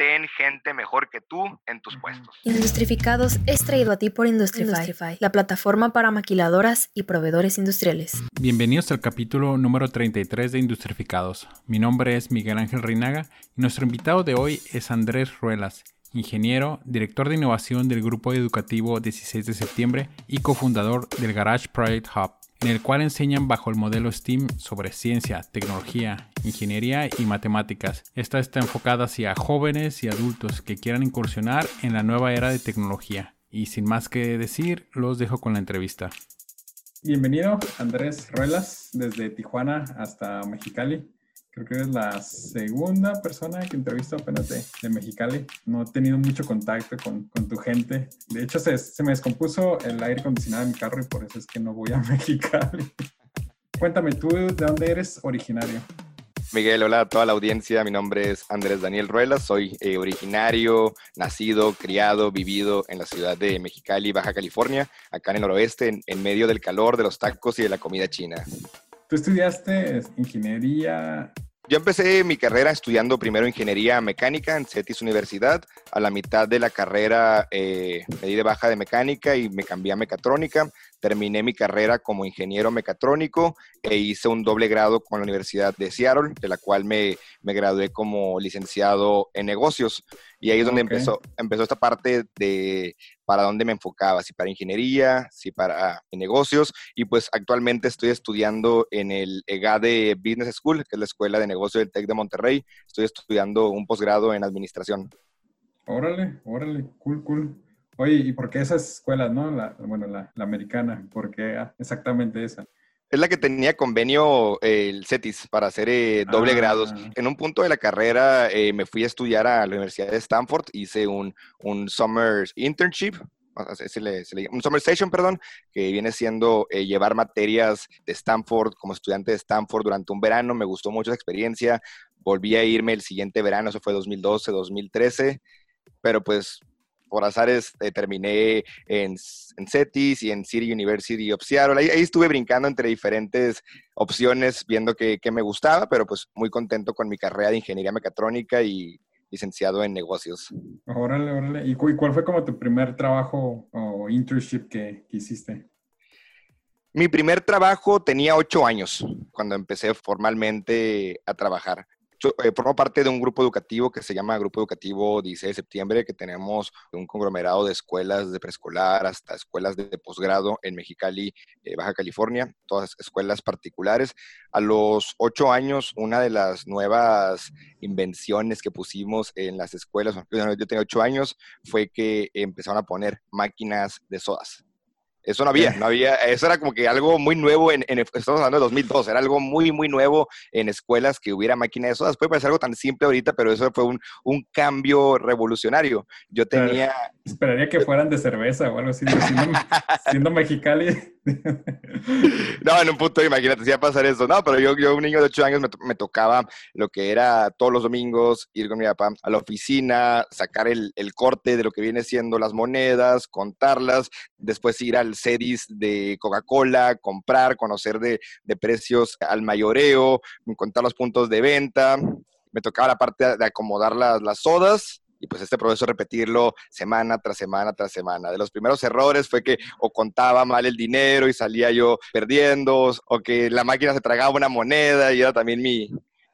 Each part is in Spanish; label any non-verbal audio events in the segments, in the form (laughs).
ten gente mejor que tú en tus puestos. Industrificados es traído a ti por Industrify, la plataforma para maquiladoras y proveedores industriales. Bienvenidos al capítulo número 33 de Industrificados. Mi nombre es Miguel Ángel Reinaga y nuestro invitado de hoy es Andrés Ruelas, ingeniero, director de innovación del grupo educativo 16 de septiembre y cofundador del Garage Project Hub en el cual enseñan bajo el modelo STEAM sobre ciencia, tecnología, ingeniería y matemáticas. Esta está enfocada hacia jóvenes y adultos que quieran incursionar en la nueva era de tecnología. Y sin más que decir, los dejo con la entrevista. Bienvenido, Andrés Ruelas, desde Tijuana hasta Mexicali. Creo que eres la segunda persona que entrevisto apenas de, Mexicali. No he tenido mucho contacto con, tu gente. De hecho, se, se, me descompuso el aire acondicionado de mi carro y por eso es que no voy a (laughs) Mexicali. Cuéntame, ¿tú de dónde eres originario? Miguel, hola a toda la audiencia. Mi nombre es Andrés Daniel Ruelas. Soy eh, originario, nacido, criado, vivido en la ciudad de Mexicali, Baja California, acá en el noroeste, en medio del calor, de los tacos y de la comida china. ¿Tú estudiaste ingeniería? Yo empecé mi carrera estudiando primero ingeniería mecánica en CETIS Universidad. A la mitad de la carrera eh, me di de baja de mecánica y me cambié a mecatrónica. Terminé mi carrera como ingeniero mecatrónico e hice un doble grado con la Universidad de Seattle, de la cual me, me gradué como licenciado en negocios. Y ahí es donde empezó, empezó esta parte de para dónde me enfocaba, si para ingeniería, si para negocios. Y pues actualmente estoy estudiando en el EGADE Business School, que es la Escuela de Negocio del TEC de Monterrey. Estoy estudiando un posgrado en administración. Órale, órale, cool, cool. Oye, ¿y por qué esa escuela, no? La, bueno, la, americana, ¿por qué exactamente esa? Es la que tenía convenio eh, el CETIS para hacer eh, doble grados. Ah. En un punto de la carrera eh, me fui a estudiar a la Universidad de Stanford, hice un, un summer internship, un summer station, perdón, que viene siendo llevar materias de Stanford como estudiante de Stanford durante un verano. Me gustó mucho esa experiencia. Volví a irme el siguiente verano, eso fue 2012, 2013, pero pues por azares eh, terminé en, en, CETIS y en City University of Seattle. Ahí, estuve brincando entre diferentes opciones, viendo qué, me gustaba, pero pues muy contento con mi carrera de ingeniería mecatrónica y licenciado en negocios. Órale, órale. ¿Y, cuál fue como tu primer trabajo o internship que, que hiciste? Mi primer trabajo tenía ocho años cuando empecé formalmente a trabajar. Eh, formo parte de un grupo educativo que se llama Grupo Educativo 16 de septiembre, que tenemos un conglomerado de escuelas de preescolar hasta escuelas de posgrado en Mexicali, eh, Baja California, todas escuelas particulares. A los ocho años, una de las nuevas invenciones que pusimos en las escuelas, yo tenía ocho años, fue que empezaron a poner máquinas de sodas. Eso no había, no había, eso era como que algo muy nuevo en, estamos hablando de 2002, era algo muy, muy nuevo en escuelas que hubiera máquina de sodas. Puede parecer algo tan simple ahorita, pero eso fue un, un cambio revolucionario. Yo tenía... Esperaría que fueran de cerveza o algo así, siendo, (laughs) siendo mexicali. (laughs) no, en un punto, imagínate, si iba a pasar eso. No, pero yo, yo un niño de 8 años, me, tocaba lo que era todos los domingos ir con mi papá a la oficina, sacar el, el corte de lo que viene siendo las monedas, contarlas, después ir al CEDIS de Coca-Cola, comprar, conocer de, de precios al mayoreo, contar los puntos de venta. Me tocaba la parte de acomodar las, las sodas y pues este proceso repetirlo semana tras semana tras semana. De los primeros errores fue que o contaba mal el dinero y salía yo perdiendo, o que la máquina se tragaba una moneda y era también mi...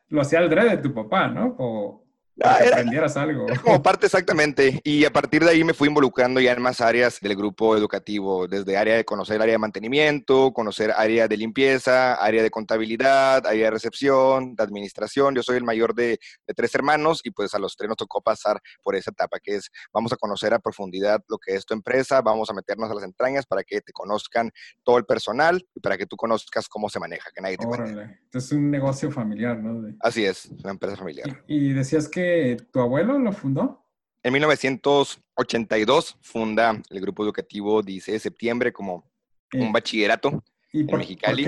Lo hacía el de tu papá, ¿no? O para que aprendieras algo. como parte exactamente. Y a partir de ahí me fui involucrando ya en más áreas del grupo educativo, desde área de conocer área de mantenimiento, conocer área de limpieza, área de contabilidad, área de recepción, de administración. Yo soy el mayor de, tres hermanos y pues a los tres nos tocó pasar por esa etapa que es, vamos a conocer a profundidad lo que es tu empresa, vamos a meternos a las entrañas para que te conozcan todo el personal y para que tú conozcas cómo se maneja, que nadie te cuente. Entonces es un negocio familiar, ¿no? Así es, una empresa familiar. y decías que tu abuelo lo fundó. En 1982 funda el grupo educativo 16 de septiembre como un bachillerato ¿Y en Mexicali.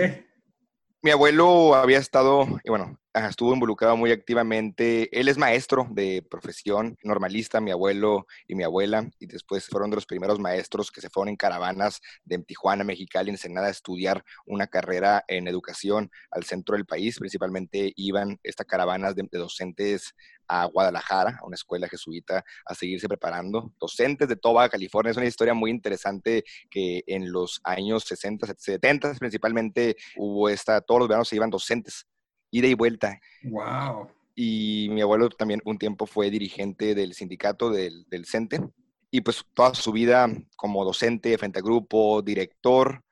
Mi abuelo había estado, bueno, estuvo involucrado muy activamente. Él es maestro de profesión, normalista, mi abuelo y mi abuela, y después fueron de los primeros maestros que se fueron en caravanas de Tijuana, Mexicali, Ensenada a estudiar una carrera en educación al centro del país. Principalmente iban estas caravanas de, docentes a Guadalajara, a una escuela jesuita, a seguirse preparando. Docentes de toda California. Es una historia muy interesante que en los años 60, 70 principalmente hubo esta, todos los veranos se iban docentes ida y vuelta. Wow. Y mi abuelo también un tiempo fue dirigente del sindicato del, del CENTE. Y pues toda su vida como docente, frente a grupo, director,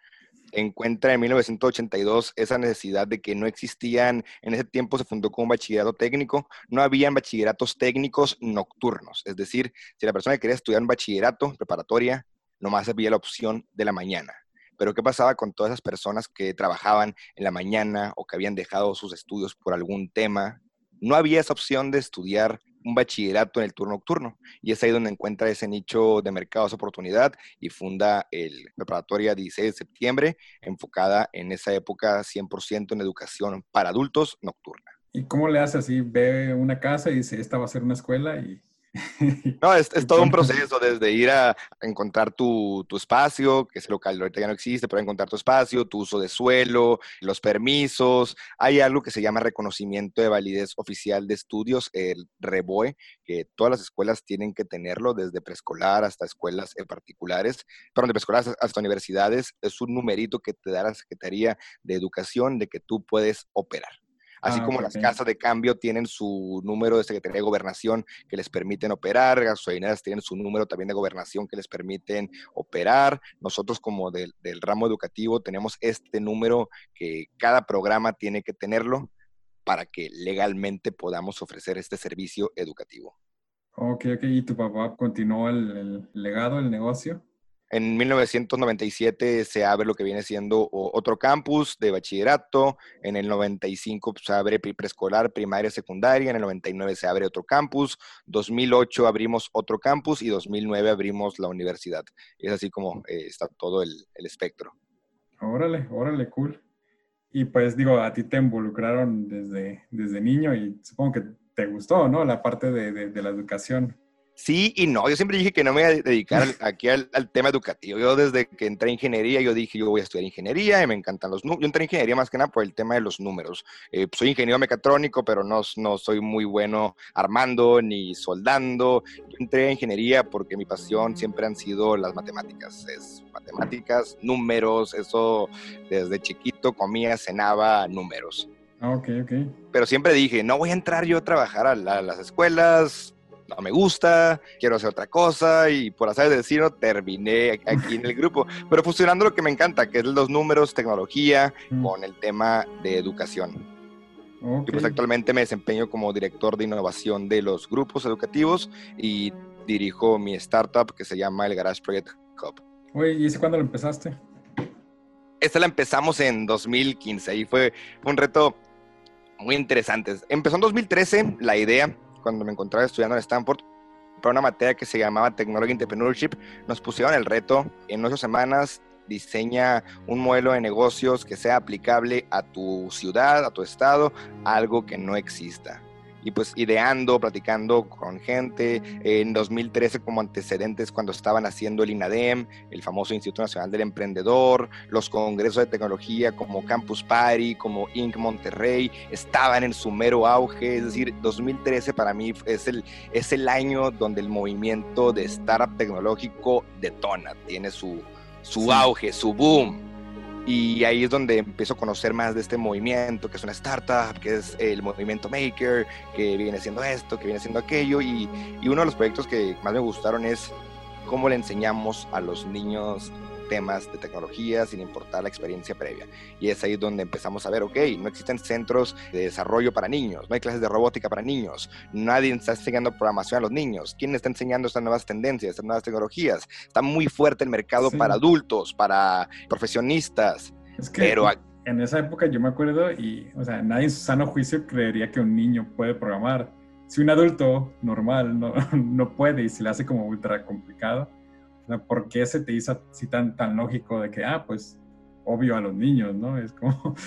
encuentra en 1982 esa necesidad de que no existían, en ese tiempo se fundó como un bachillerato técnico, no habían bachilleratos técnicos nocturnos, es decir, si la persona quería estudiar un bachillerato preparatoria, nomás había la opción de la mañana. Pero ¿qué pasaba con todas esas personas que trabajaban en la mañana o que habían dejado sus estudios por algún tema? No había esa opción de estudiar un bachillerato en el turno nocturno. Y es ahí donde encuentra ese nicho de mercados oportunidad y funda el preparatoria 16 de septiembre, enfocada en esa época 100% en educación para adultos nocturna. ¿Y cómo le hace así? Ve una casa y dice, esta va a ser una escuela y (laughs) No, es, todo un proceso, desde ir a encontrar tu, tu, espacio, que ese local ahorita ya no existe, pero encontrar tu espacio, tu uso de suelo, los permisos. Hay algo que se llama reconocimiento de validez oficial de estudios, el REBOE, que todas las escuelas tienen que tenerlo, desde preescolar hasta escuelas particulares, perdón, de preescolar hasta universidades. Es un numerito que te da la Secretaría de Educación de que tú puedes operar. Así ah, como las casas de cambio tienen su número de Secretaría de Gobernación que les permiten operar, gasolineras tienen su número también de gobernación que les permiten operar. Nosotros como del, ramo educativo tenemos este número que cada programa tiene que tenerlo para que legalmente podamos ofrecer este servicio educativo. Ok, ok. ¿Y tu papá continuó el, el legado, el negocio? En 1997 se abre lo que viene siendo otro campus de bachillerato. En el 95 pues, se abre preescolar, primaria, secundaria. En el 99 se abre otro campus. 2008 abrimos otro campus y 2009 abrimos la universidad. Y es así como eh, está todo el, espectro. Órale, órale, cool. Y pues digo, a ti te involucraron desde, desde niño y supongo que te gustó, ¿no? La parte de la educación. Sí y no, yo siempre dije que no me iba a dedicar aquí al, tema educativo. Yo desde que entré a ingeniería, yo dije, yo voy a estudiar ingeniería y me encantan los números. Yo entré a ingeniería más que nada por el tema de los números. Eh, soy ingeniero mecatrónico, pero no, no soy muy bueno armando ni soldando. Yo entré a ingeniería porque mi pasión siempre han sido las matemáticas. Es matemáticas, números, eso desde chiquito comía, cenaba números. Ah, ok, ok. Pero siempre dije, no voy a entrar yo a trabajar a las escuelas, no me gusta, quiero hacer otra cosa y por hacer de destino terminé aquí en el grupo, pero fusionando lo que me encanta, que es los números, tecnología, mm. con el tema de educación. Y pues actualmente me desempeño como director de innovación de los grupos educativos y dirijo mi startup que se llama el Garage Project Hub. Oye, ¿y ese cuándo lo empezaste? Esta la empezamos en 2015 y fue un reto muy interesante. Empezó en 2013 la idea cuando me encontraba estudiando en Stanford, para una materia que se llamaba Technology Entrepreneurship, nos pusieron el reto en ocho semanas diseña un modelo de negocios que sea aplicable a tu ciudad, a tu estado, algo que no exista y pues ideando, platicando con gente. En 2013 como antecedentes cuando estaban haciendo el INADEM, el famoso Instituto Nacional del Emprendedor, los congresos de tecnología como Campus Party, como Inc. Monterrey, estaban en su mero auge. Es decir, 2013 para mí es el, es el año donde el movimiento de startup tecnológico detona, tiene su, su auge, su boom. Y ahí es donde empiezo a conocer más de este movimiento, que es una startup, que es el movimiento maker, que viene haciendo esto, que viene haciendo aquello. Y, y uno de los proyectos que más me gustaron es cómo le enseñamos a los niños temas de tecnología sin importar la experiencia previa. Y es ahí donde empezamos a ver, ok, no existen centros de desarrollo para niños, no hay clases de robótica para niños, nadie está enseñando programación a los niños. ¿Quién está enseñando estas nuevas tendencias, estas nuevas tecnologías? Está muy fuerte el mercado para adultos, para profesionistas. Es que pero en esa época yo me acuerdo y, o sea, nadie en su sano juicio creería que un niño puede programar. Si un adulto normal no, (laughs) no puede y se le hace como ultra complicado, ¿por qué se te hizo así tan, tan lógico de que, ah, pues, obvio a los niños, ¿no? Es como... (laughs)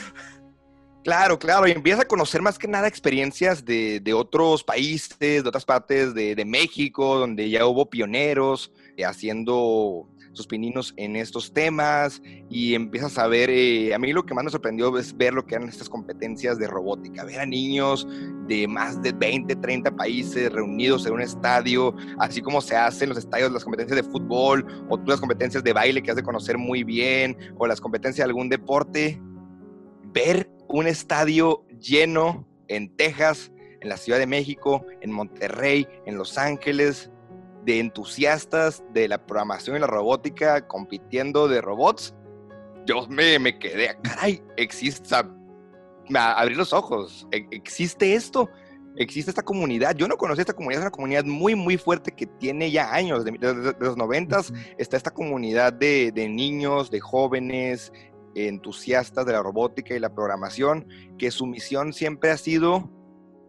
Claro, claro, y empiezas a conocer más que nada experiencias de, otros países, de otras partes de, México, donde ya hubo pioneros eh, haciendo sus pininos en estos temas y empiezas a ver, eh, a mí lo que más me sorprendió es ver lo que eran estas competencias de robótica, ver a niños de más de 20, 30 países reunidos en un estadio, así como se hacen los estadios, las competencias de fútbol o tú las competencias de baile que has de conocer muy bien o las competencias de algún deporte, ver un estadio lleno en Texas, en la Ciudad de México, en Monterrey, en Los Ángeles, de entusiastas de la programación y la robótica compitiendo de robots, yo me, me quedé, caray, existe, abrir los ojos, e, existe esto, existe esta comunidad. Yo no conocí esta comunidad, es una comunidad muy, muy fuerte que tiene ya años, de, los noventas, está esta comunidad de, de niños, de jóvenes, entusiastas de la robótica y la programación, que su misión siempre ha sido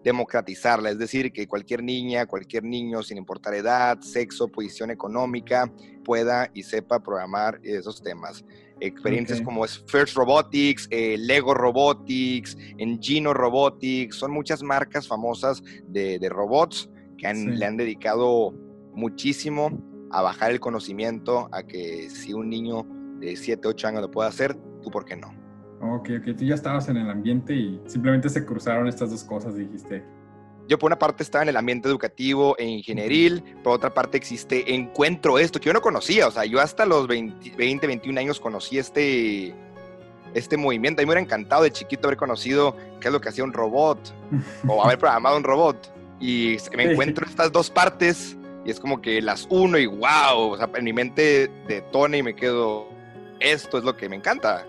democratizarla, es decir, que cualquier niña, cualquier niño, sin importar edad, sexo, posición económica, pueda y sepa programar esos temas. Experiencias como First Robotics, eh, Lego Robotics, Engino Robotics, son muchas marcas famosas de, robots que le han dedicado muchísimo a bajar el conocimiento, a que si un niño de 7, 8 años lo puede hacer, tú por qué no. Ok, ok, tú ya estabas en el ambiente y simplemente se cruzaron estas dos cosas, dijiste. Yo por una parte estaba en el ambiente educativo e ingenieril, por otra parte existe Encuentro esto, que yo no conocía, o sea, yo hasta los 20, 21 años conocí este, este movimiento. A mí me hubiera encantado de chiquito haber conocido qué es lo que hacía un robot o haber (laughs) programado un robot. Y me encuentro estas dos partes y es como que las uno y wow, o sea, en mi mente detona y me quedo, esto es lo que me encanta.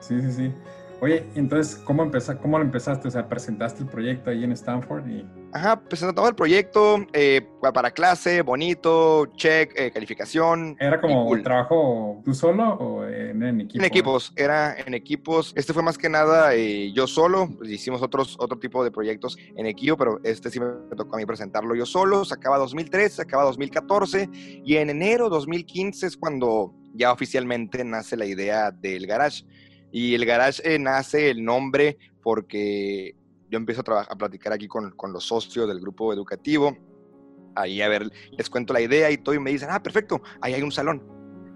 Sí, sí, sí. Oye, entonces, ¿cómo, empezaste, ¿cómo lo empezaste? O sea, presentaste el proyecto ahí en Stanford y... Ajá, presentamos el proyecto eh, para clase, bonito, check, eh, calificación. ¿Era como un trabajo tú solo o en, equipo? En equipos, era en equipos. Este fue más que nada eh, yo solo, pues, hicimos otros, otro tipo de proyectos en equipo, pero este sí me tocó a mí presentarlo yo solo. Se acaba 2013, se acaba 2014 y en enero 2015 es cuando ya oficialmente nace la idea del garage. Y el garage eh, nace el nombre porque yo empiezo a, trabajar, a platicar aquí con, con, los socios del grupo educativo. Ahí, a ver, les cuento la idea y todo, y me dicen, ah, perfecto, ahí hay un salón.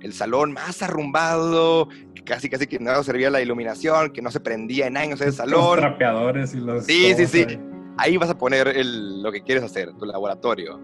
El salón más arrumbado, que casi, casi que no servía la iluminación, que no se prendía en años ese salón. Los trapeadores y los. Sí, sí, sí. Ahí. ahí vas a poner el, lo que quieres hacer, tu laboratorio.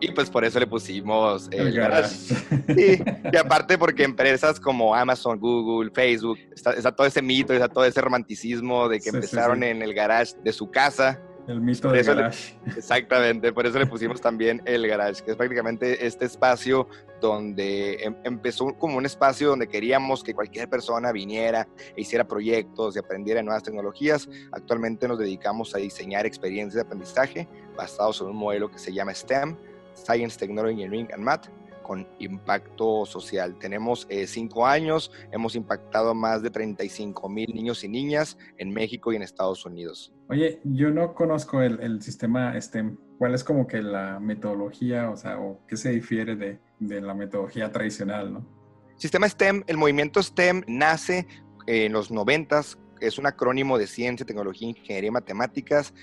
Y pues por eso le pusimos el, garage. Sí, y aparte porque empresas como Amazon, Google, Facebook, está, todo ese mito, está todo ese romanticismo de que empezaron en el garage de su casa. El mito del garage. exactamente, por eso le pusimos también el garage, que es prácticamente este espacio donde em, empezó como un espacio donde queríamos que cualquier persona viniera e hiciera proyectos y aprendiera nuevas tecnologías. Actualmente nos dedicamos a diseñar experiencias de aprendizaje basados en un modelo que se llama STEM, Science, Technology, Engineering and Math con impacto social. Tenemos eh, cinco años, hemos impactado más de 35 mil niños y niñas en México y en Estados Unidos. Oye, yo no conozco el, sistema STEM. ¿Cuál es como que la metodología, o sea, o qué se difiere de, de la metodología tradicional, no? Sistema STEM, el movimiento STEM nace en los noventas, es un acrónimo de ciencia, tecnología, ingeniería y matemáticas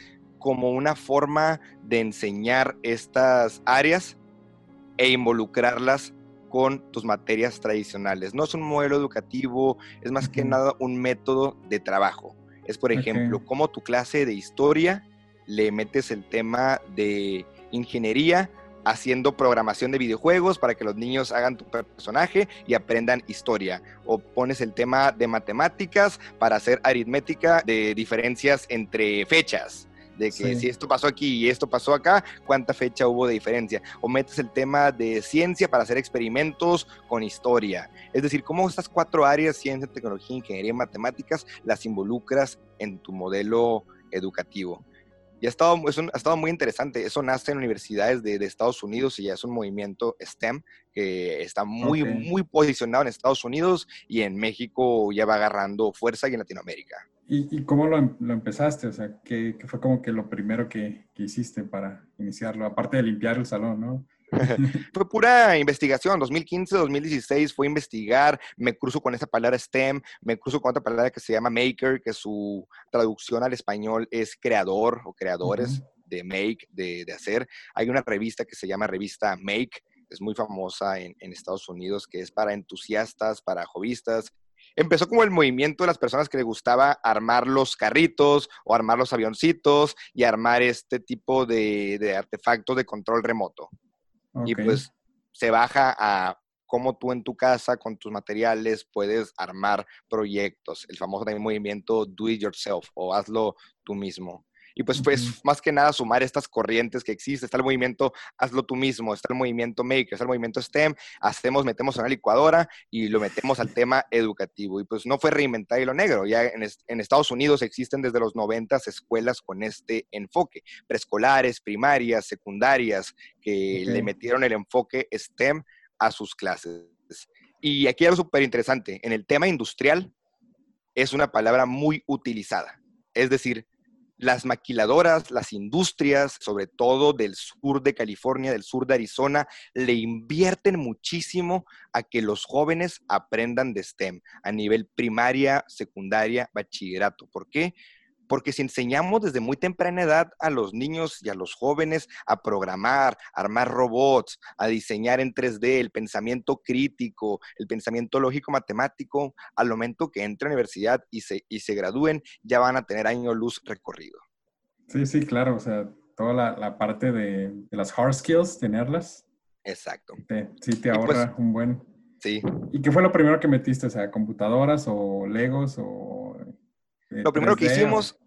como una forma de enseñar estas áreas e involucrarlas con tus materias tradicionales. No es un modelo educativo, es más que nada un método de trabajo. Es, por ejemplo, como tu clase de historia le metes el tema de ingeniería haciendo programación de videojuegos para que los niños hagan tu personaje y aprendan historia. O pones el tema de matemáticas para hacer aritmética de diferencias entre fechas de que si esto pasó aquí y esto pasó acá, cuánta fecha hubo de diferencia. O metes el tema de ciencia para hacer experimentos con historia. Es decir, cómo estas cuatro áreas, ciencia, tecnología, ingeniería y matemáticas, las involucras en tu modelo educativo. Y ha estado, ha estado muy interesante. Eso nace en universidades de, Estados Unidos y ya es un movimiento STEM que está muy, muy posicionado en Estados Unidos y en México ya va agarrando fuerza y en Latinoamérica. ¿Y, cómo lo, empezaste? O sea, ¿qué, fue como que lo primero que, hiciste para iniciarlo? Aparte de limpiar el salón, ¿no? (laughs) fue pura investigación. 2015, 2016 fue investigar. Me cruzo con esa palabra STEM, me cruzo con otra palabra que se llama maker, que su traducción al español es creador o creadores de make, de, hacer. Hay una revista que se llama revista Make, es muy famosa en, en Estados Unidos, que es para entusiastas, para jovistas, empezó como el movimiento de las personas que les gustaba armar los carritos o armar los avioncitos y armar este tipo de, artefactos de control remoto. Y pues se baja a cómo tú en tu casa con tus materiales puedes armar proyectos, el famoso movimiento do it yourself o hazlo tú mismo. Y pues, pues más que nada sumar estas corrientes que existen. Está el movimiento hazlo tú mismo, está el movimiento maker, está el movimiento STEM, hacemos, metemos en una licuadora y lo metemos al tema educativo. Y pues no fue reinventar hilo negro. Ya en, en Estados Unidos existen desde los 90 escuelas con este enfoque, preescolares, primarias, secundarias, que le metieron el enfoque STEM a sus clases. Y aquí algo súper interesante, en el tema industrial es una palabra muy utilizada. Es decir, las maquiladoras, las industrias, sobre todo del sur de California, del sur de Arizona, le invierten muchísimo a que los jóvenes aprendan de STEM a nivel primaria, secundaria, bachillerato. ¿Por qué? Porque si enseñamos desde muy temprana edad a los niños y a los jóvenes a programar, a armar robots, a diseñar en 3D, el pensamiento crítico, el pensamiento lógico-matemático, al momento que entren a la universidad y se, y se gradúen, ya van a tener año luz recorrido. Sí, sí, claro. O sea, toda la, parte de, las hard skills, tenerlas. Exacto. sí, te pues ahorra un buen. Sí. ¿Y qué fue lo primero que metiste? O sea, computadoras o Legos o lo primero que hicimos,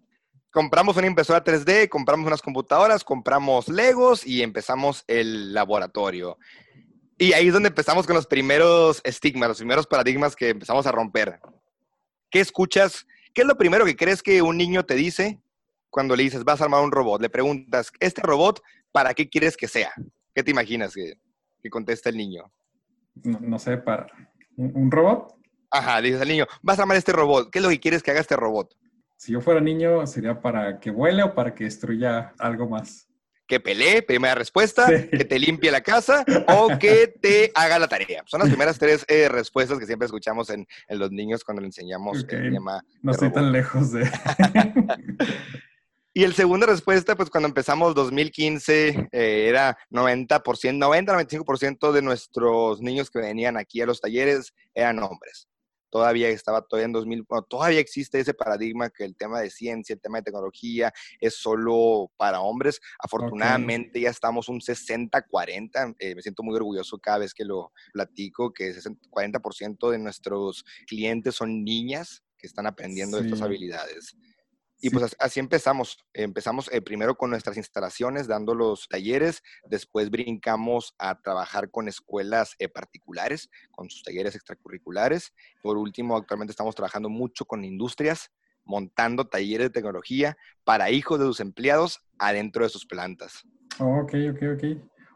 compramos una impresora 3D, compramos unas computadoras, compramos Legos y empezamos el laboratorio. Y ahí es donde empezamos con los primeros estigmas, los primeros paradigmas que empezamos a romper. ¿Qué escuchas? ¿Qué es lo primero que crees que un niño te dice cuando le dices, vas a armar un robot? Le preguntas, ¿este robot para qué quieres que sea? ¿Qué te imaginas que, contesta el niño? No, sé, para un robot. Ajá, dices al niño, vas a armar este robot, ¿qué es lo que quieres que haga este robot? Si yo fuera niño, sería para que vuele o para que destruya algo más. Que pelee, primera respuesta, que te limpie la casa o que te haga la tarea. Son las primeras tres eh, respuestas que siempre escuchamos en, los niños cuando le enseñamos el tema. No estoy tan lejos de... (laughs) Y el segunda respuesta, pues cuando empezamos 2015, eh, era 90%, 90-95% de nuestros niños que venían aquí a los talleres eran hombres todavía estaba todavía en 2000, todavía existe ese paradigma que el tema de ciencia, el tema de tecnología es solo para hombres. Afortunadamente ya estamos un 60-40, eh, me siento muy orgulloso cada vez que lo platico, que 40% de nuestros clientes son niñas que están aprendiendo estas habilidades. Y pues así empezamos. Empezamos eh, primero con nuestras instalaciones, dando los talleres, después brincamos a trabajar con escuelas eh, particulares, con sus talleres extracurriculares. Por último, actualmente estamos trabajando mucho con industrias, montando talleres de tecnología para hijos de sus empleados adentro de sus plantas. ok, ok, ok.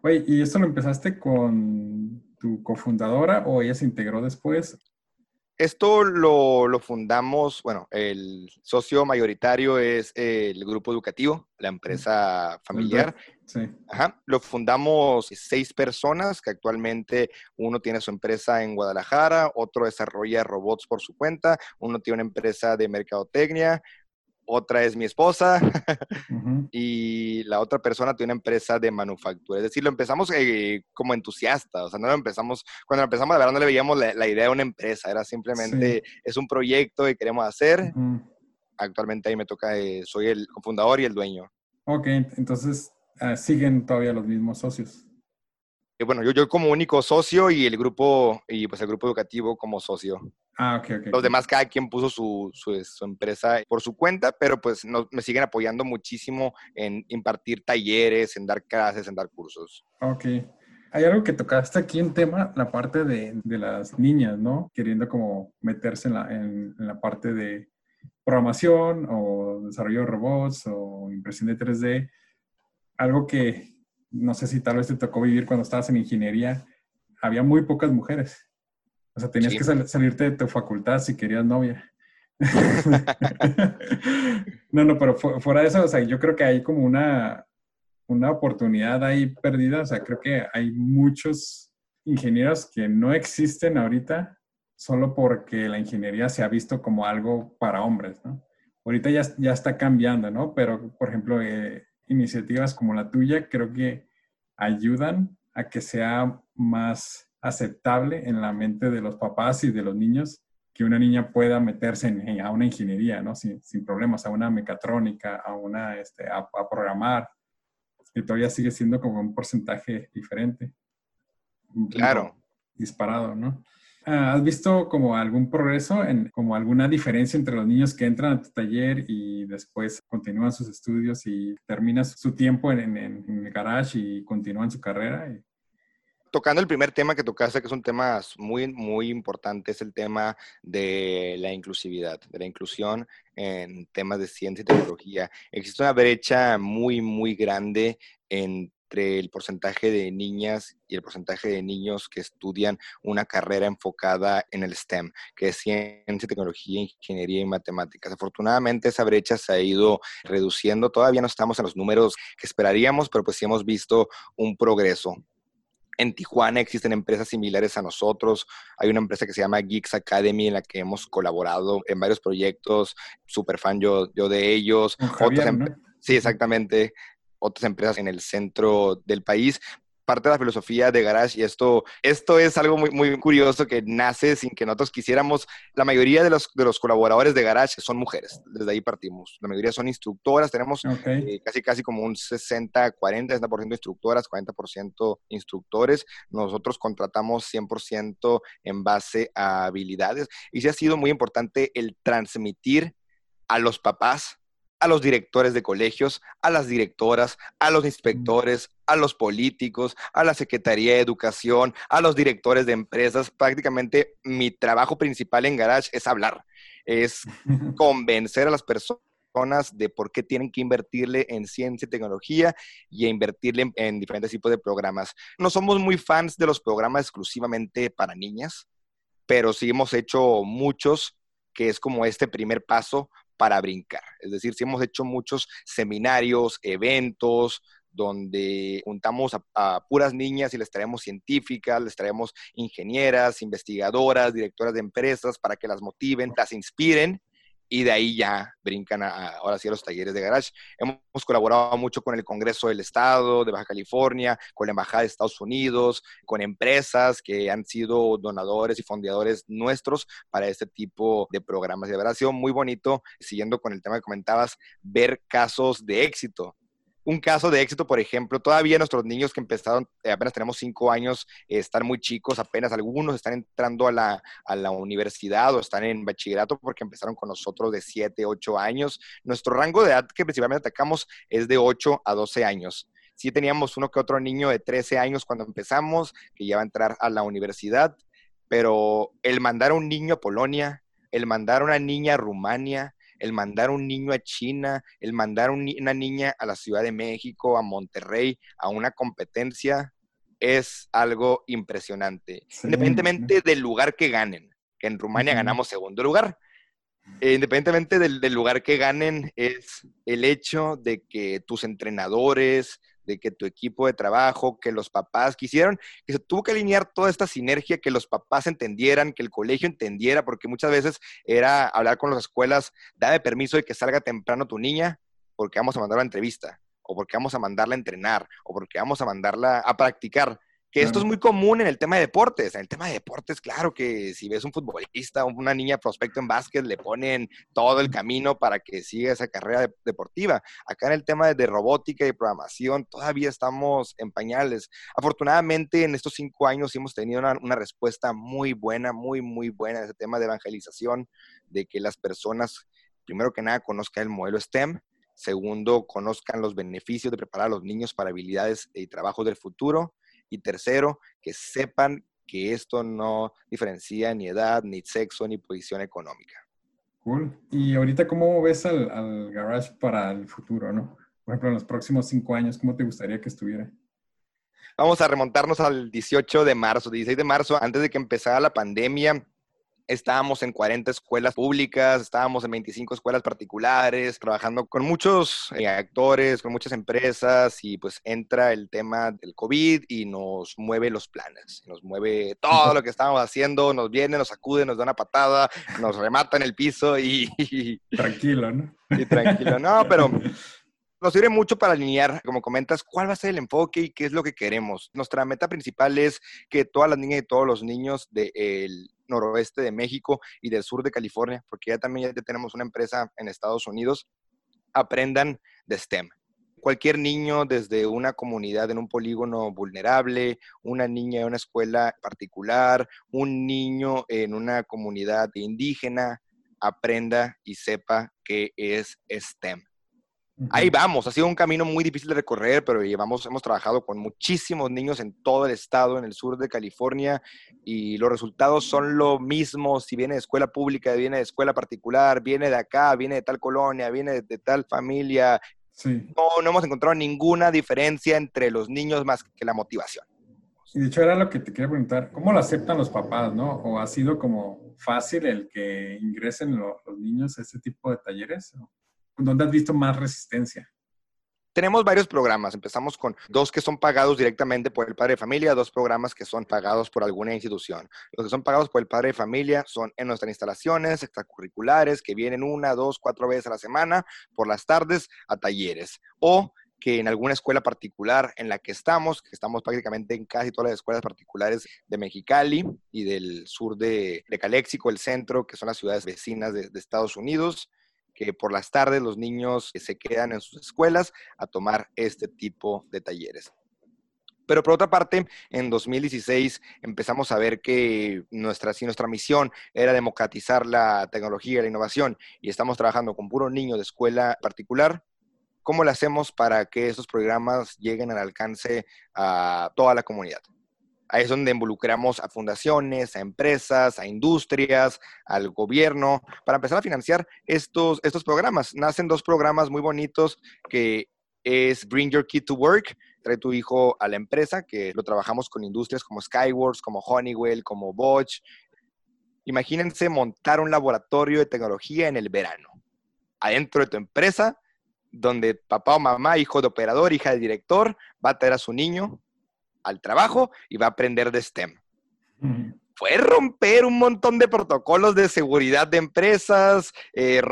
Oye, ¿y esto lo empezaste con tu cofundadora o ella se integró después? Esto lo, fundamos, bueno, el socio mayoritario es el grupo educativo, la empresa familiar. Sí. Ajá. Lo fundamos seis personas, que actualmente uno tiene su empresa en Guadalajara, otro desarrolla robots por su cuenta, uno tiene una empresa de mercadotecnia, otra es mi esposa (laughs) y la otra persona tiene una empresa de manufactura. Es decir, lo empezamos eh, como entusiasta, o sea, no lo empezamos, cuando lo empezamos, la verdad no le veíamos la, idea de una empresa, era simplemente, es un proyecto que queremos hacer. Actualmente ahí me toca, eh, soy el cofundador y el dueño. Ok, entonces ah, siguen todavía los mismos socios. Bueno, yo, yo como único socio y el grupo, y pues el grupo educativo como socio. Ah, ok, ok. Los demás, cada quien puso su, su, empresa por su cuenta, pero pues me siguen apoyando muchísimo en impartir talleres, en dar clases, en dar cursos. Ok. Hay algo que tocaste aquí en tema, la parte de, de las niñas, ¿no? Queriendo como meterse en la, en, en la parte de programación o desarrollo de robots o impresión de 3D. Algo que no sé si tal vez te tocó vivir cuando estabas en ingeniería, había muy pocas mujeres. O sea, tenías que salirte de tu facultad si querías novia. (laughs) no, no, pero fuera de eso, o sea, yo creo que hay como una, una oportunidad ahí perdida. O sea, creo que hay muchos ingenieros que no existen ahorita solo porque la ingeniería se ha visto como algo para hombres, ¿no? Ahorita ya, ya está cambiando, ¿no? Pero, por ejemplo, eh, iniciativas como la tuya creo que ayudan a que sea más aceptable en la mente de los papás y de los niños que una niña pueda meterse en, a una ingeniería, ¿no? Sin, sin, problemas, a una mecatrónica, a una, este, a, programar, que todavía sigue siendo como un porcentaje diferente. Claro. Disparado, ¿no? Ah, ¿Has visto como algún progreso, en, como alguna diferencia entre los niños que entran a tu taller y después continúan sus estudios y terminan su tiempo en, en, en el garage y continúan su carrera? Tocando el primer tema que tocaste, que es un tema muy, muy importante, es el tema de la inclusividad, de la inclusión en temas de ciencia y tecnología. Existe una brecha muy, muy grande entre el porcentaje de niñas y el porcentaje de niños que estudian una carrera enfocada en el STEM, que es ciencia, tecnología, ingeniería y matemáticas. Afortunadamente esa brecha se ha ido reduciendo. Todavía no estamos en los números que esperaríamos, pero pues sí hemos visto un progreso. En Tijuana existen empresas similares a nosotros. Hay una empresa que se llama Geeks Academy en la que hemos colaborado en varios proyectos. Super fan yo, yo de ellos. Sí, exactamente otras empresas en el centro del país parte de la filosofía de Garage y esto, esto es algo muy, muy curioso que nace sin que nosotros quisiéramos. La mayoría de los, de los colaboradores de Garage son mujeres, desde ahí partimos. La mayoría son instructoras, tenemos eh, casi casi como un 60, 40, 60% instructoras, 40% instructores. Nosotros contratamos 100% en base a habilidades y sí ha sido muy importante el transmitir a los papás a los directores de colegios, a las directoras, a los inspectores, a los políticos, a la Secretaría de Educación, a los directores de empresas. Prácticamente mi trabajo principal en Garage es hablar, es (laughs) convencer a las personas de por qué tienen que invertirle en ciencia y tecnología y invertirle en, diferentes tipos de programas. No somos muy fans de los programas exclusivamente para niñas, pero sí hemos hecho muchos que es como este primer paso para brincar. Es decir, si hemos hecho muchos seminarios, eventos, donde juntamos a, puras niñas y les traemos científicas, les traemos ingenieras, investigadoras, directoras de empresas para que las motiven, las inspiren y de ahí ya brincan a, ahora sí a los talleres de garage. Hemos colaborado mucho con el Congreso del Estado de Baja California, con la Embajada de Estados Unidos, con empresas que han sido donadores y fundadores nuestros para este tipo de programas. Y de verdad ha sido muy bonito, siguiendo con el tema que comentabas, ver casos de éxito un caso de éxito, por ejemplo, todavía nuestros niños que empezaron, eh, apenas tenemos cinco años, están muy chicos, apenas algunos están entrando a la, a la, universidad o están en bachillerato porque empezaron con nosotros de siete, ocho años. Nuestro rango de edad que principalmente atacamos es de 8 a 12 años. Sí teníamos uno que otro niño de 13 años cuando empezamos, que ya va a entrar a la universidad, pero el mandar a un niño a Polonia, el mandar a una niña a Rumania, el mandar un niño a China, el mandar una niña a la Ciudad de México, a Monterrey, a una competencia, es algo impresionante. Independientemente del lugar que ganen, que en Rumania ganamos segundo lugar. Eh, independientemente del, lugar que ganen, es el hecho de que tus entrenadores, de que tu equipo de trabajo, que los papás quisieron, que se tuvo que alinear toda esta sinergia, que los papás entendieran, que el colegio entendiera, porque muchas veces era hablar con las escuelas, dame permiso de que salga temprano tu niña, porque vamos a mandarla a entrevista, o porque vamos a mandarla a entrenar, o porque vamos a mandarla a practicar. Que esto es muy común en el tema de deportes. En el tema de deportes, claro que si ves un futbolista, una niña prospecto en básquet, le ponen todo el camino para que siga esa carrera deportiva. Acá en el tema de, robótica y programación, todavía estamos en pañales. Afortunadamente, en estos cinco años hemos tenido una, una respuesta muy buena, muy, muy buena en ese tema de evangelización, de que las personas, primero que nada, conozcan el modelo STEM, segundo, conozcan los beneficios de preparar a los niños para habilidades y trabajos del futuro y tercero, que sepan que esto no diferencia ni edad, ni sexo, ni posición económica. Cool. Y ahorita, ¿cómo ves al, garage para el futuro, no? Por ejemplo, en los próximos cinco años, ¿cómo te gustaría que estuviera? Vamos a remontarnos al 18 de marzo, 16 de marzo, antes de que empezara la pandemia. Estábamos en 40 escuelas públicas, estábamos en 25 escuelas particulares, trabajando con muchos eh, actores, con muchas empresas y pues entra el tema del COVID y nos mueve los planes, nos mueve todo lo que estábamos haciendo, nos viene, nos sacude, nos da una patada, nos remata en el piso y... Tranquilo, ¿no? Y tranquilo, no, pero (laughs) nos sirve mucho para alinear, como comentas, cuál va a ser el enfoque y qué es lo que queremos. Nuestra meta principal es que todas las niñas y todos los niños del noroeste de México y del sur de California, porque ya también ya tenemos una empresa en Estados Unidos, aprendan de STEM. Cualquier niño desde una comunidad en un polígono vulnerable, una niña en una escuela particular, un niño en una comunidad indígena, aprenda y sepa qué es STEM Ahí vamos, ha sido un camino muy difícil de recorrer, pero llevamos, hemos trabajado con muchísimos niños en todo el estado, en el sur de California, y los resultados son lo mismo si viene de escuela pública, viene de escuela particular, viene de acá, viene de tal colonia, viene de, tal familia. No, no hemos encontrado ninguna diferencia entre los niños más que la motivación. Y de hecho era lo que te quería preguntar, ¿cómo lo aceptan los papás, no? ¿O ha sido como fácil el que ingresen los, los niños a este tipo de talleres? ¿Dónde has visto más resistencia? Tenemos varios programas. Empezamos con dos que son pagados directamente por el padre de familia, dos programas que son pagados por alguna institución. Los que son pagados por el padre de familia son en nuestras instalaciones extracurriculares que vienen una, dos, cuatro veces a la semana por las tardes a talleres. O que en alguna escuela particular en la que estamos, que estamos prácticamente en casi todas las escuelas particulares de Mexicali y del sur de, de Calexico, el centro, que son las ciudades vecinas de Estados Unidos, que por las tardes los niños se quedan en sus escuelas a tomar este tipo de talleres. Pero por otra parte, en 2016 empezamos a ver que nuestra, si nuestra misión era democratizar la tecnología y la innovación y estamos trabajando con puros niños de escuela particular, ¿cómo lo hacemos para que esos programas lleguen al alcance a toda la comunidad? Ahí es donde involucramos a fundaciones, a empresas, a industrias, al gobierno, para empezar a financiar estos, estos programas. Nacen dos programas muy bonitos que es Bring Your Kid to Work, trae tu hijo a la empresa, que lo trabajamos con industrias como Skyworks, como Honeywell, como Bosch. Imagínense montar un laboratorio de tecnología en el verano, adentro de tu empresa, donde papá o mamá, hijo de operador, hija de director, va a traer a su niño al trabajo y va a aprender de STEM. Fue romper un montón de protocolos de seguridad de empresas, eh,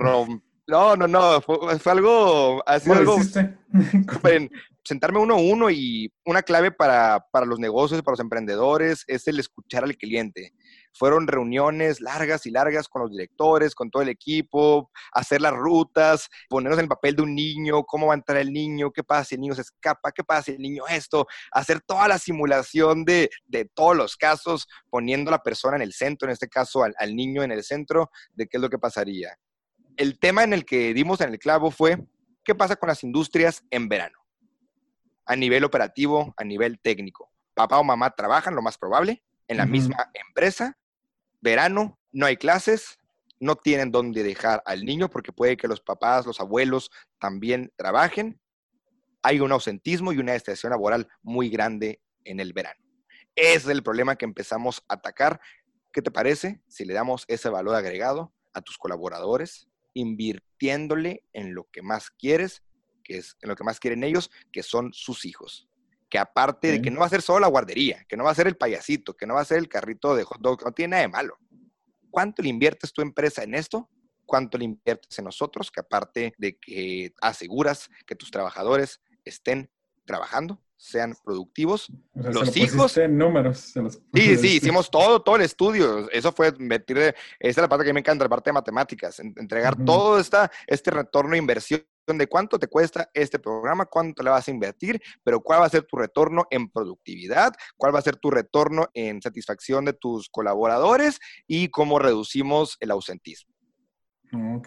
no, no, no, fue, algo, ha algo, (laughs) sentarme uno a uno y una clave para, para los negocios, para los emprendedores, es el escuchar al cliente. Fueron reuniones largas y largas con los directores, con todo el equipo, hacer las rutas, ponernos en el papel de un niño, cómo va a entrar el niño, qué pasa si el niño se escapa, qué pasa si el niño esto, hacer toda la simulación de, de todos los casos, poniendo a la persona en el centro, en este caso al, al niño en el centro, de qué es lo que pasaría. El tema en el que dimos en el clavo fue, ¿qué pasa con las industrias en verano? A nivel operativo, a nivel técnico. Papá o mamá trabajan, lo más probable, en la misma empresa, verano, no hay clases, no tienen dónde dejar al niño porque puede que los papás, los abuelos también trabajen. Hay un ausentismo y una estación laboral muy grande en el verano. Ese es el problema que empezamos a atacar. ¿Qué te parece si le damos ese valor agregado a tus colaboradores, invirtiéndole en lo que más quieres, que es en lo que más quieren ellos, que son sus hijos? Que aparte de que no va a ser solo la guardería, que no va a ser el payasito, que no va a ser el carrito de hot dog, no tiene nada de malo. ¿Cuánto le inviertes tu empresa en esto? ¿Cuánto le inviertes en nosotros? Que aparte de que aseguras que tus trabajadores estén trabajando, sean productivos. los hijos. En números. sí, sí, hicimos todo, todo el estudio. Eso fue meter, esa es la parte que me encanta, la parte de matemáticas, entregar todo esta, este retorno de inversión de cuánto te cuesta este programa, cuánto le vas a invertir, pero cuál va a ser tu retorno en productividad, cuál va a ser tu retorno en satisfacción de tus colaboradores y cómo reducimos el ausentismo.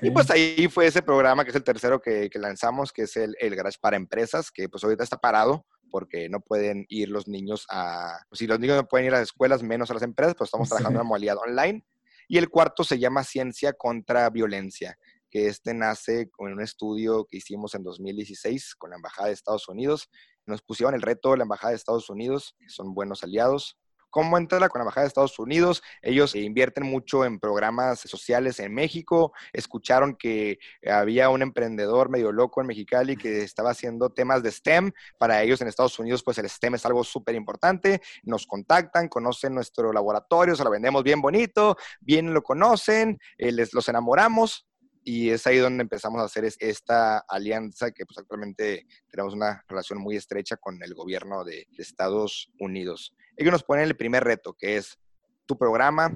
Y pues ahí fue ese programa que es el tercero que, lanzamos, que es el, el, Garage para Empresas, que pues ahorita está parado porque no pueden ir los niños a, si los niños no pueden ir a las escuelas, menos a las empresas, pues estamos trabajando en modalidad online. Y el cuarto se llama Ciencia contra Violencia, que este nace con un estudio que hicimos en 2016 con la Embajada de Estados Unidos. Nos pusieron el reto de la Embajada de Estados Unidos, que son buenos aliados, ¿Cómo entra con la Embajada de Estados Unidos? Ellos invierten mucho en programas sociales en México. Escucharon que había un emprendedor medio loco en Mexicali que estaba haciendo temas de STEM. Para ellos en Estados Unidos, pues el STEM es algo súper importante. Nos contactan, conocen nuestro laboratorio, se lo vendemos bien bonito, bien lo conocen, eh, les los enamoramos y es ahí donde empezamos a hacer esta alianza que pues actualmente tenemos una relación muy estrecha con el gobierno de, Estados Unidos. Ellos nos ponen el primer reto, que es tu programa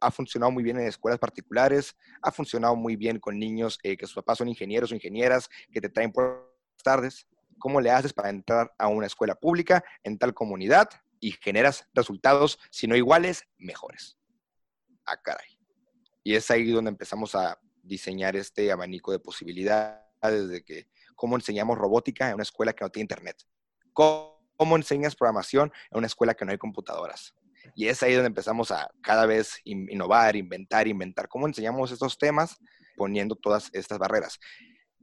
ha funcionado muy bien en escuelas particulares, ha funcionado muy bien con niños eh, que sus papás son ingenieros o ingenieras que te traen por las tardes. ¿Cómo le haces para entrar a una escuela pública en tal comunidad y generas resultados, si no iguales, mejores? Ah, caray. Y es ahí donde empezamos a diseñar este abanico de posibilidades de que cómo enseñamos robótica en una escuela que no tiene internet, cómo, enseñas programación en una escuela que no hay computadoras. Y es ahí donde empezamos a cada vez innovar, inventar, inventar cómo enseñamos estos temas poniendo todas estas barreras.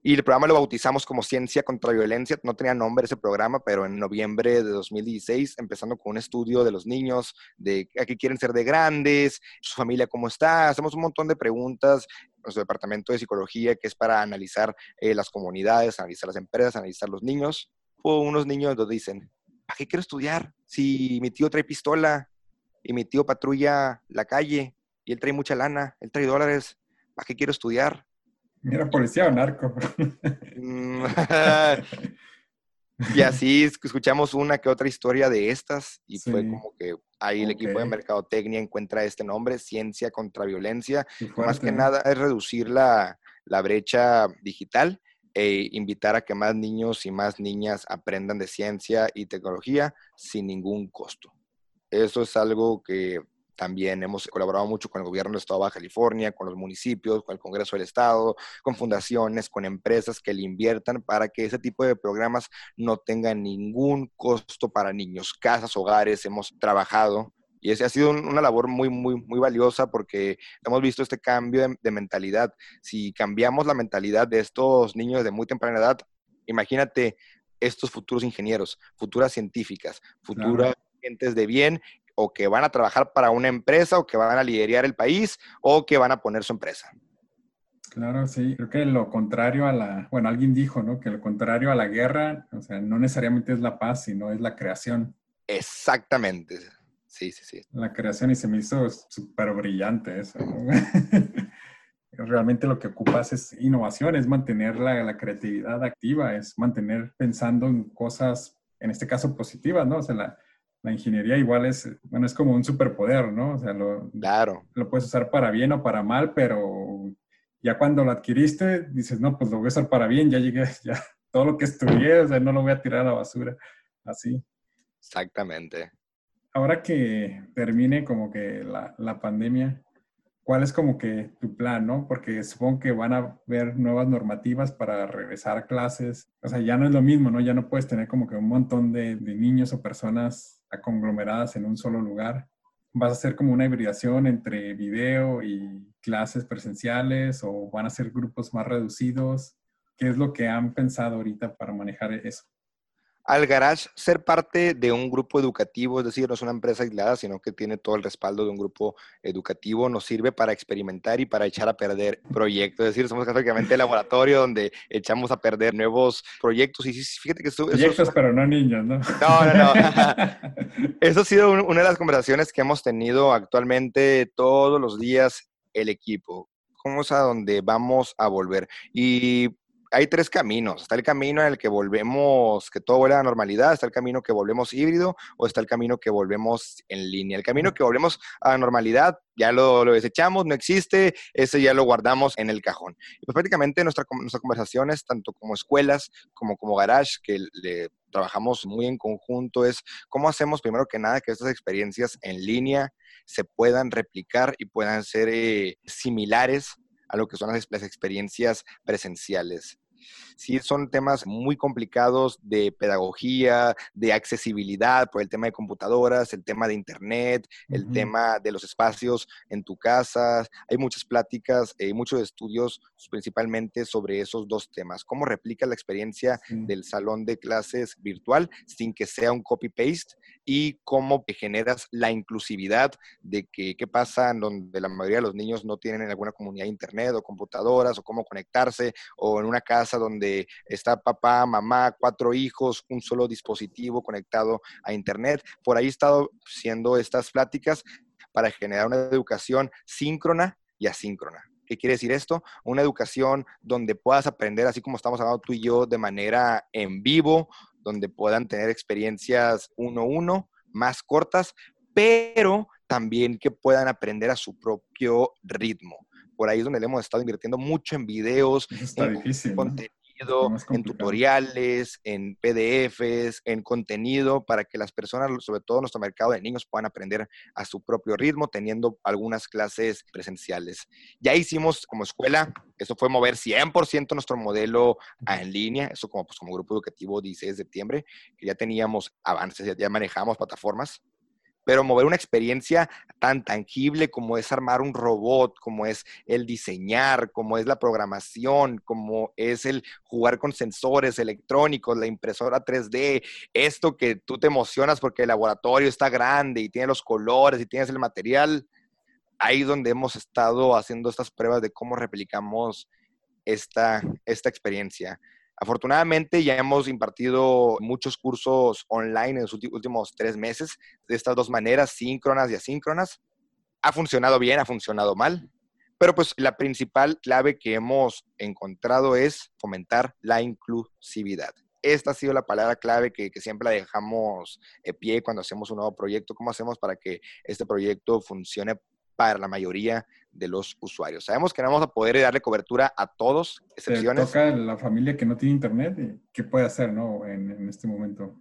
Y el programa lo bautizamos como Ciencia contra Violencia. No tenía nombre ese programa, pero en noviembre de 2016, empezando con un estudio de los niños, de a qué quieren ser de grandes, su familia cómo está. Hacemos un montón de preguntas. Nuestro departamento de psicología, que es para analizar eh, las comunidades, analizar las empresas, analizar los niños. Hubo unos niños nos dicen, ¿a qué quiero estudiar? Si mi tío trae pistola y mi tío patrulla la calle y él trae mucha lana, él trae dólares, ¿a qué quiero estudiar? Era policía o narco. Mm, (laughs) y así escuchamos una que otra historia de estas y fue como que ahí el equipo de mercadotecnia encuentra este nombre, Ciencia contra Violencia. Más que nada es reducir la, la brecha digital e invitar a que más niños y más niñas aprendan de ciencia y tecnología sin ningún costo. Eso es algo que también hemos colaborado mucho con el gobierno del Estado de Baja California, con los municipios, con el Congreso del Estado, con fundaciones, con empresas que le inviertan para que ese tipo de programas no tengan ningún costo para niños. Casas, hogares, hemos trabajado y ese ha sido una labor muy, muy, muy valiosa porque hemos visto este cambio de, mentalidad. Si cambiamos la mentalidad de estos niños de muy temprana edad, imagínate estos futuros ingenieros, futuras científicas, futuras gentes de bien o que van a trabajar para una empresa o que van a liderar el país o que van a poner su empresa. Claro, sí. Creo que lo contrario a la, bueno, alguien dijo, ¿no? Que lo contrario a la guerra, o sea, no necesariamente es la paz, sino es la creación. Exactamente. Sí, sí, sí. La creación y se me hizo súper brillante eso. ¿no? (laughs) Realmente lo que ocupas es innovación, es mantener la, la, creatividad activa, es mantener pensando en cosas, en este caso positivas, ¿no? O sea, la, la ingeniería igual es, bueno, es como un superpoder, ¿no? O sea, lo, claro. lo puedes usar para bien o para mal, pero ya cuando lo adquiriste, dices, no, pues lo voy a usar para bien, ya llegué, (laughs) ya todo lo que estudié, o sea, no lo voy a tirar a la basura, así. Exactamente. Ahora que termine como que la, la pandemia, ¿cuál es como que tu plan, no? Porque supongo que van a haber nuevas normativas para regresar a clases. O sea, ya no es lo mismo, ¿no? Ya no puedes tener como que un montón de, de niños o personas conglomeradas en un solo lugar. ¿Vas a hacer como una hibridación entre video y clases presenciales o van a ser grupos más reducidos? ¿Qué es lo que han pensado ahorita para manejar eso? Al garage ser parte de un grupo educativo, es decir, no es una empresa aislada, sino que tiene todo el respaldo de un grupo educativo, nos sirve para experimentar y para echar a perder proyectos. Es decir, somos prácticamente el laboratorio donde echamos a perder nuevos proyectos. Y fíjate que Proyectos, pero no niños, ¿no? No, no, no. (laughs) eso ha sido una de las conversaciones que hemos tenido actualmente todos los días el equipo. ¿Cómo es a donde vamos a volver? Y hay tres caminos. Está el camino en el que volvemos, que todo vuelve a la normalidad, está el camino que volvemos híbrido o está el camino que volvemos en línea. El camino que volvemos a la normalidad ya lo, desechamos, no existe, ese ya lo guardamos en el cajón. Y pues prácticamente nuestra, nuestras conversaciones, tanto como escuelas como como garage, que le trabajamos muy en conjunto, es cómo hacemos primero que nada que estas experiencias en línea se puedan replicar y puedan ser eh, similares a lo que son las, experiencias presenciales. Sí son temas muy complicados de pedagogía, de accesibilidad por el tema de computadoras, el tema de internet, el tema de los espacios en tu casa. Hay muchas pláticas, y eh, muchos estudios principalmente sobre esos dos temas. ¿Cómo replica la experiencia del salón de clases virtual sin que sea un copy-paste? Y cómo generas la inclusividad de que qué pasa en donde la mayoría de los niños no tienen alguna comunidad de internet o computadoras o cómo conectarse o en una casa donde está papá, mamá, cuatro hijos, un solo dispositivo conectado a Internet. Por ahí he estado haciendo estas pláticas para generar una educación síncrona y asíncrona. ¿Qué quiere decir esto? Una educación donde puedas aprender, así como estamos hablando tú y yo, de manera en vivo, donde puedan tener experiencias uno a uno, más cortas, pero también que puedan aprender a su propio ritmo. Por ahí es donde le hemos estado invirtiendo mucho en videos, en difícil, en tutoriales, en PDFs, en contenido para que las personas, sobre todo nuestro mercado de niños, puedan aprender a su propio ritmo teniendo algunas clases presenciales. Ya hicimos como escuela, eso fue mover 100% nuestro modelo a en línea, eso como, pues, como grupo educativo 16 de septiembre, que ya teníamos avances, ya manejamos plataformas pero mover una experiencia tan tangible como es armar un robot, como es el diseñar, como es la programación, como es el jugar con sensores electrónicos, la impresora 3D, esto que tú te emocionas porque el laboratorio está grande y tiene los colores y tienes el material, ahí donde hemos estado haciendo estas pruebas de cómo replicamos esta, esta experiencia. Afortunadamente ya hemos impartido muchos cursos online en los últimos tres meses de estas dos maneras, síncronas y asíncronas. Ha funcionado bien, ha funcionado mal, pero pues la principal clave que hemos encontrado es fomentar la inclusividad. Esta ha sido la palabra clave que, siempre la dejamos de pie cuando hacemos un nuevo proyecto. ¿Cómo hacemos para que este proyecto funcione para la mayoría de los usuarios. Sabemos que no vamos a poder darle cobertura a todos, excepciones. toca la familia que no tiene internet, ¿qué puede hacer ¿no? en, este momento?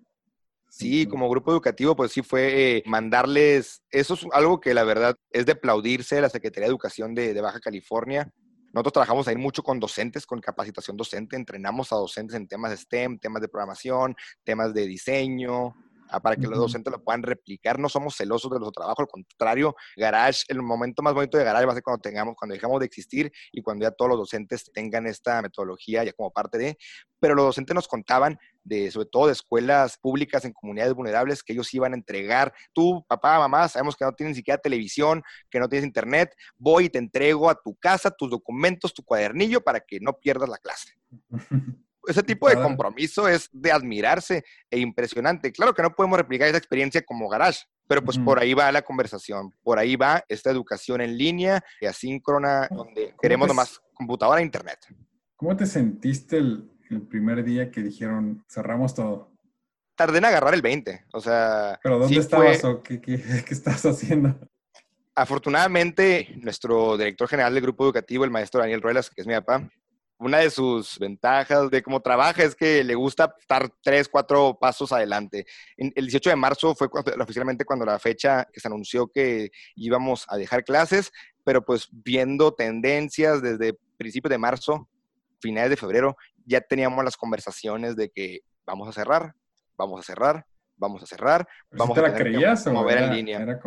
Sí, como grupo educativo, pues sí fue eh, mandarles, eso es algo que la verdad es de aplaudirse la Secretaría de Educación de, de Baja California. Nosotros trabajamos ahí mucho con docentes, con capacitación docente, entrenamos a docentes en temas de STEM, temas de programación, temas de diseño, para que los docentes lo puedan replicar. No somos celosos de nuestro trabajo, al contrario, Garage, el momento más bonito de Garage va a ser cuando tengamos, cuando dejamos de existir y cuando ya todos los docentes tengan esta metodología ya como parte de, pero los docentes nos contaban de, sobre todo de escuelas públicas en comunidades vulnerables, que ellos iban a entregar, tú, papá, mamá, sabemos que no tienes ni siquiera televisión, que no tienes internet, voy y te entrego a tu casa tus documentos, tu cuadernillo para que no pierdas la clase. (laughs) ese tipo de compromiso es de admirarse e impresionante. Claro que no podemos replicar esa experiencia como garage, pero pues por ahí va la conversación, por ahí va esta educación en línea y asíncrona, donde queremos nomás computadora e internet. ¿Cómo te sentiste el, primer día que dijeron cerramos todo? Tardé en agarrar el 20, o sea... ¿Pero dónde estabas o qué, qué, (laughs) qué estás haciendo? Afortunadamente, nuestro director general del grupo educativo, el maestro Daniel Ruelas, que es mi papá, una de sus ventajas de cómo trabaja es que le gusta estar tres, cuatro pasos adelante. el 18 de marzo fue oficialmente cuando la fecha que se anunció que íbamos a dejar clases, pero pues viendo tendencias desde principios de marzo, finales de febrero, ya teníamos las conversaciones de que vamos a cerrar, vamos a cerrar, vamos a cerrar, vamos a la creías, mover en línea.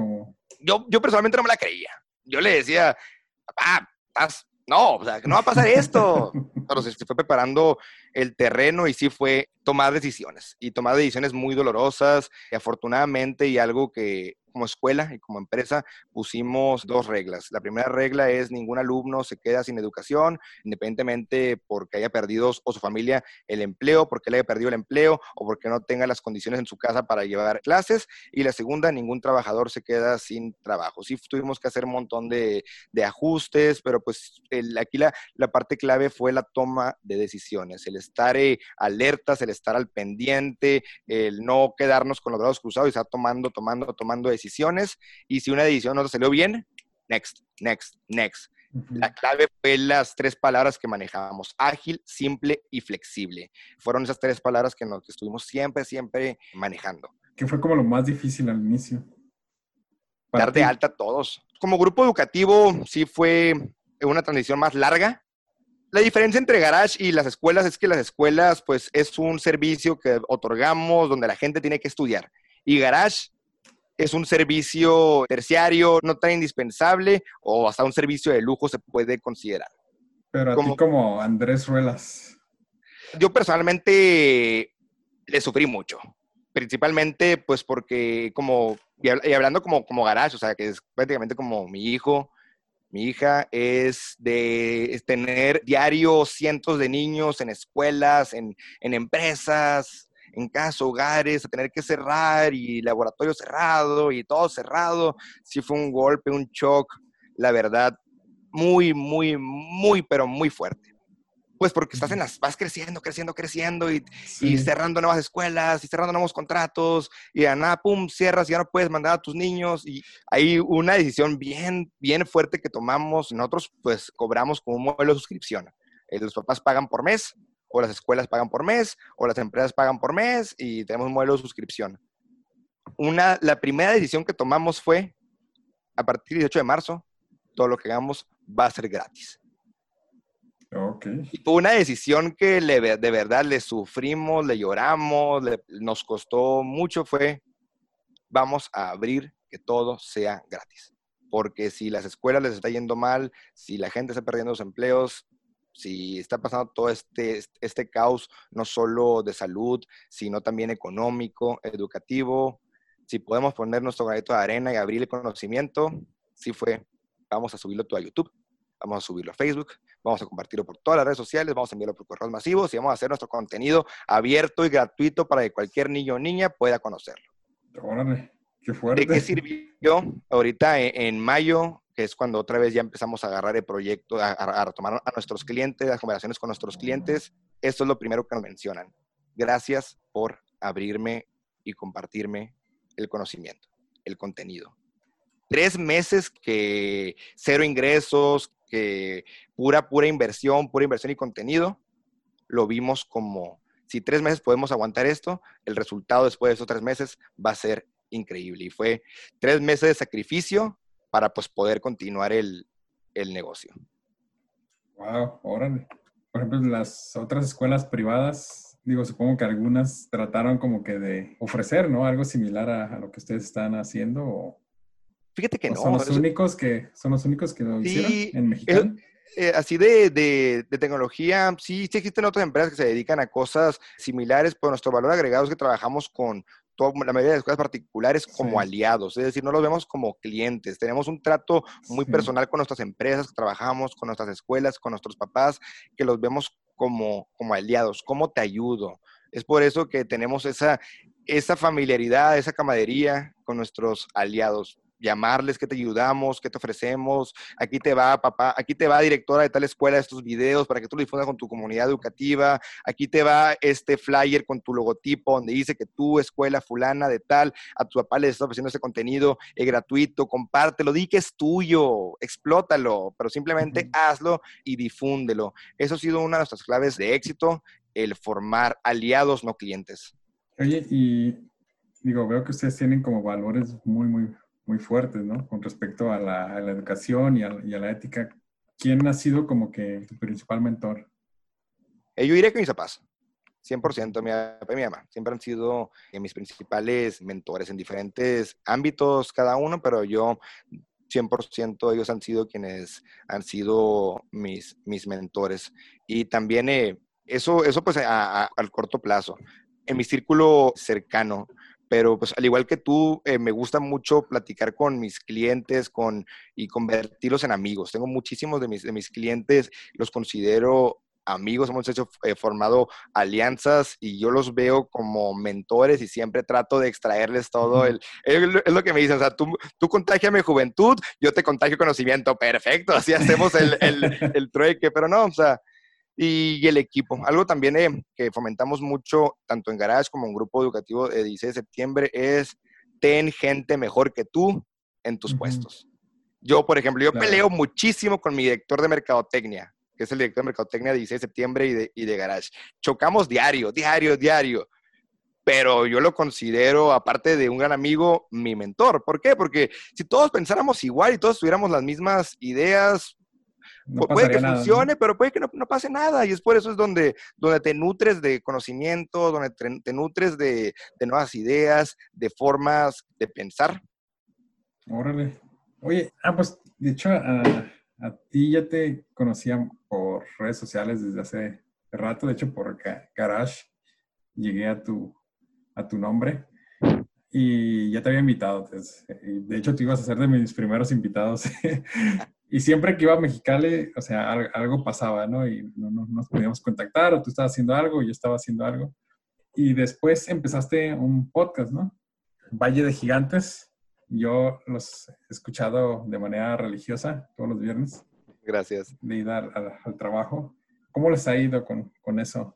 Yo, yo personalmente no me la creía. Yo le decía, papá, estás no, o sea, que no va a pasar esto. (laughs) Pero se, fue preparando el terreno y sí fue tomar decisiones y tomar decisiones muy dolorosas y afortunadamente y algo que como escuela y como empresa pusimos dos reglas. La primera regla es ningún alumno se queda sin educación, independientemente porque haya perdido o su familia el empleo, porque le haya perdido el empleo o porque no tenga las condiciones en su casa para llevar clases. Y la segunda, ningún trabajador se queda sin trabajo. Sí tuvimos que hacer un montón de, ajustes, pero pues aquí la, la, parte clave fue la toma de decisiones, estar eh, alertas, el estar al pendiente, el no quedarnos con los brazos cruzados y estar tomando, tomando, tomando decisiones y si una decisión no te salió bien, next, next, next. La clave fue las tres palabras que manejamos, ágil, simple y flexible. Fueron esas tres palabras que, nos, estuvimos siempre, siempre manejando. ¿Qué fue como lo más difícil al inicio? Dar de alta a todos. Como grupo educativo sí fue una transición más larga, La diferencia entre Garage y las escuelas es que las escuelas, pues, es un servicio que otorgamos donde la gente tiene que estudiar. Y Garage es un servicio terciario, no tan indispensable, o hasta un servicio de lujo se puede considerar. Pero a ti como Andrés Ruelas. Yo personalmente le sufrí mucho. Principalmente, pues, porque como, y hablando como, como Garage, o sea, que es prácticamente como mi hijo, mi hija es de tener diario cientos de niños en escuelas, en, empresas, en casas, hogares, a tener que cerrar y laboratorio cerrado y todo cerrado. Sí fue un golpe, un shock, la verdad, muy, muy, muy, pero muy fuerte pues porque estás en las, vas creciendo, creciendo, creciendo y, cerrando nuevas escuelas y cerrando nuevos contratos y a nada, pum, cierras y ya no puedes mandar a tus niños y hay una decisión bien, bien fuerte que tomamos. Nosotros pues cobramos como un modelo de suscripción. Eh, los papás pagan por mes o las escuelas pagan por mes o las empresas pagan por mes y tenemos un modelo de suscripción. Una, la primera decisión que tomamos fue, a partir del 18 de marzo, todo lo que hagamos va a ser gratis y fue una decisión que de verdad le sufrimos, le lloramos, nos costó mucho, fue, vamos a abrir que todo sea gratis. Porque si las escuelas les está yendo mal, si la gente está perdiendo sus empleos, si está pasando todo este, este caos, no solo de salud, sino también económico, educativo, si podemos poner nuestro granito de arena y abrir el conocimiento, sí fue, vamos a subirlo todo a YouTube, vamos a subirlo a Facebook, vamos a compartirlo por todas las redes sociales, vamos a enviarlo por correos masivos y vamos a hacer nuestro contenido abierto y gratuito para que cualquier niño o niña pueda conocerlo. Órale, qué fuerte. ¿De qué sirvió ahorita en, mayo, que es cuando otra vez ya empezamos a agarrar el proyecto, a, retomar a nuestros clientes, las conversaciones con nuestros clientes? Esto es lo primero que nos mencionan. Gracias por abrirme y compartirme el conocimiento, el contenido tres meses que cero ingresos, que pura, pura inversión, pura inversión y contenido, lo vimos como, si tres meses podemos aguantar esto, el resultado después de esos tres meses va a ser increíble. Y fue tres meses de sacrificio para pues poder continuar el, negocio. Wow, órale. Por ejemplo, las otras escuelas privadas, digo, supongo que algunas trataron como que de ofrecer, ¿no? Algo similar a, a lo que ustedes están haciendo o, Fíjate que no. Son los, únicos que, son los únicos que lo hicieron en México. Eh, así de, de, tecnología, sí, sí existen otras empresas que se dedican a cosas similares, pero nuestro valor agregado es que trabajamos con toda, la mayoría de las escuelas particulares como aliados, es decir, no los vemos como clientes, tenemos un trato muy personal con nuestras empresas que trabajamos, con nuestras escuelas, con nuestros papás, que los vemos como, como aliados, cómo te ayudo. Es por eso que tenemos esa, esa familiaridad, esa camaradería con nuestros aliados llamarles que te ayudamos, que te ofrecemos, aquí te va papá, aquí te va directora de tal escuela estos videos para que tú lo difundas con tu comunidad educativa, aquí te va este flyer con tu logotipo donde dice que tu escuela fulana de tal, a tu papá le está ofreciendo este contenido es gratuito, compártelo, di que es tuyo, explótalo, pero simplemente hazlo y difúndelo. Eso ha sido una de nuestras claves de éxito, el formar aliados, no clientes. Oye, y digo, veo que ustedes tienen como valores muy, muy muy fuertes, ¿no? Con respecto a la, educación y a, la ética. ¿Quién ha sido como que tu principal mentor? Eh, yo diría que mis papás. 100%, mi papá y mi mamá. Siempre han sido eh, mis principales mentores en diferentes ámbitos cada uno, pero yo 100% ellos han sido quienes han sido mis, mis mentores. Y también eh, eso, eso pues al corto plazo. En mi círculo cercano, pero pues al igual que tú, eh, me gusta mucho platicar con mis clientes con, y convertirlos en amigos. Tengo muchísimos de mis, de mis clientes, los considero amigos, hemos hecho, eh, formado alianzas y yo los veo como mentores y siempre trato de extraerles todo el, es lo que me dicen, o sea, tú, tú contagiame juventud, yo te contagio conocimiento, perfecto, así hacemos el, el, el trueque, pero no, o sea, y, el equipo. Algo también eh, que fomentamos mucho, tanto en Garage como en Grupo Educativo de 16 de septiembre, es ten gente mejor que tú en tus puestos. Yo, por ejemplo, yo peleo muchísimo con mi director de mercadotecnia, que es el director de mercadotecnia de 16 de septiembre y de, y de Garage. Chocamos diario, diario, diario pero yo lo considero, aparte de un gran amigo, mi mentor. ¿Por qué? Porque si todos pensáramos igual y todos tuviéramos las mismas ideas, puede que funcione, pero puede que no, pase nada. Y es por eso es donde, donde te nutres de conocimiento, donde te, nutres de, nuevas ideas, de formas de pensar. Órale. Oye, ah, pues de hecho, a, a ti ya te conocía por redes sociales desde hace rato, de hecho por Garage llegué a tu, a tu nombre y ya te había invitado. de hecho, tú ibas a ser de mis primeros invitados. (laughs) y siempre que iba a Mexicali, o sea, algo pasaba, ¿no? Y no, nos podíamos contactar, o tú estabas haciendo algo, y yo estaba haciendo algo. Y después empezaste un podcast, ¿no? Valle de Gigantes. Yo los he escuchado de manera religiosa todos los viernes. Gracias. De ir al, al trabajo. ¿Cómo les ha ido con, con eso?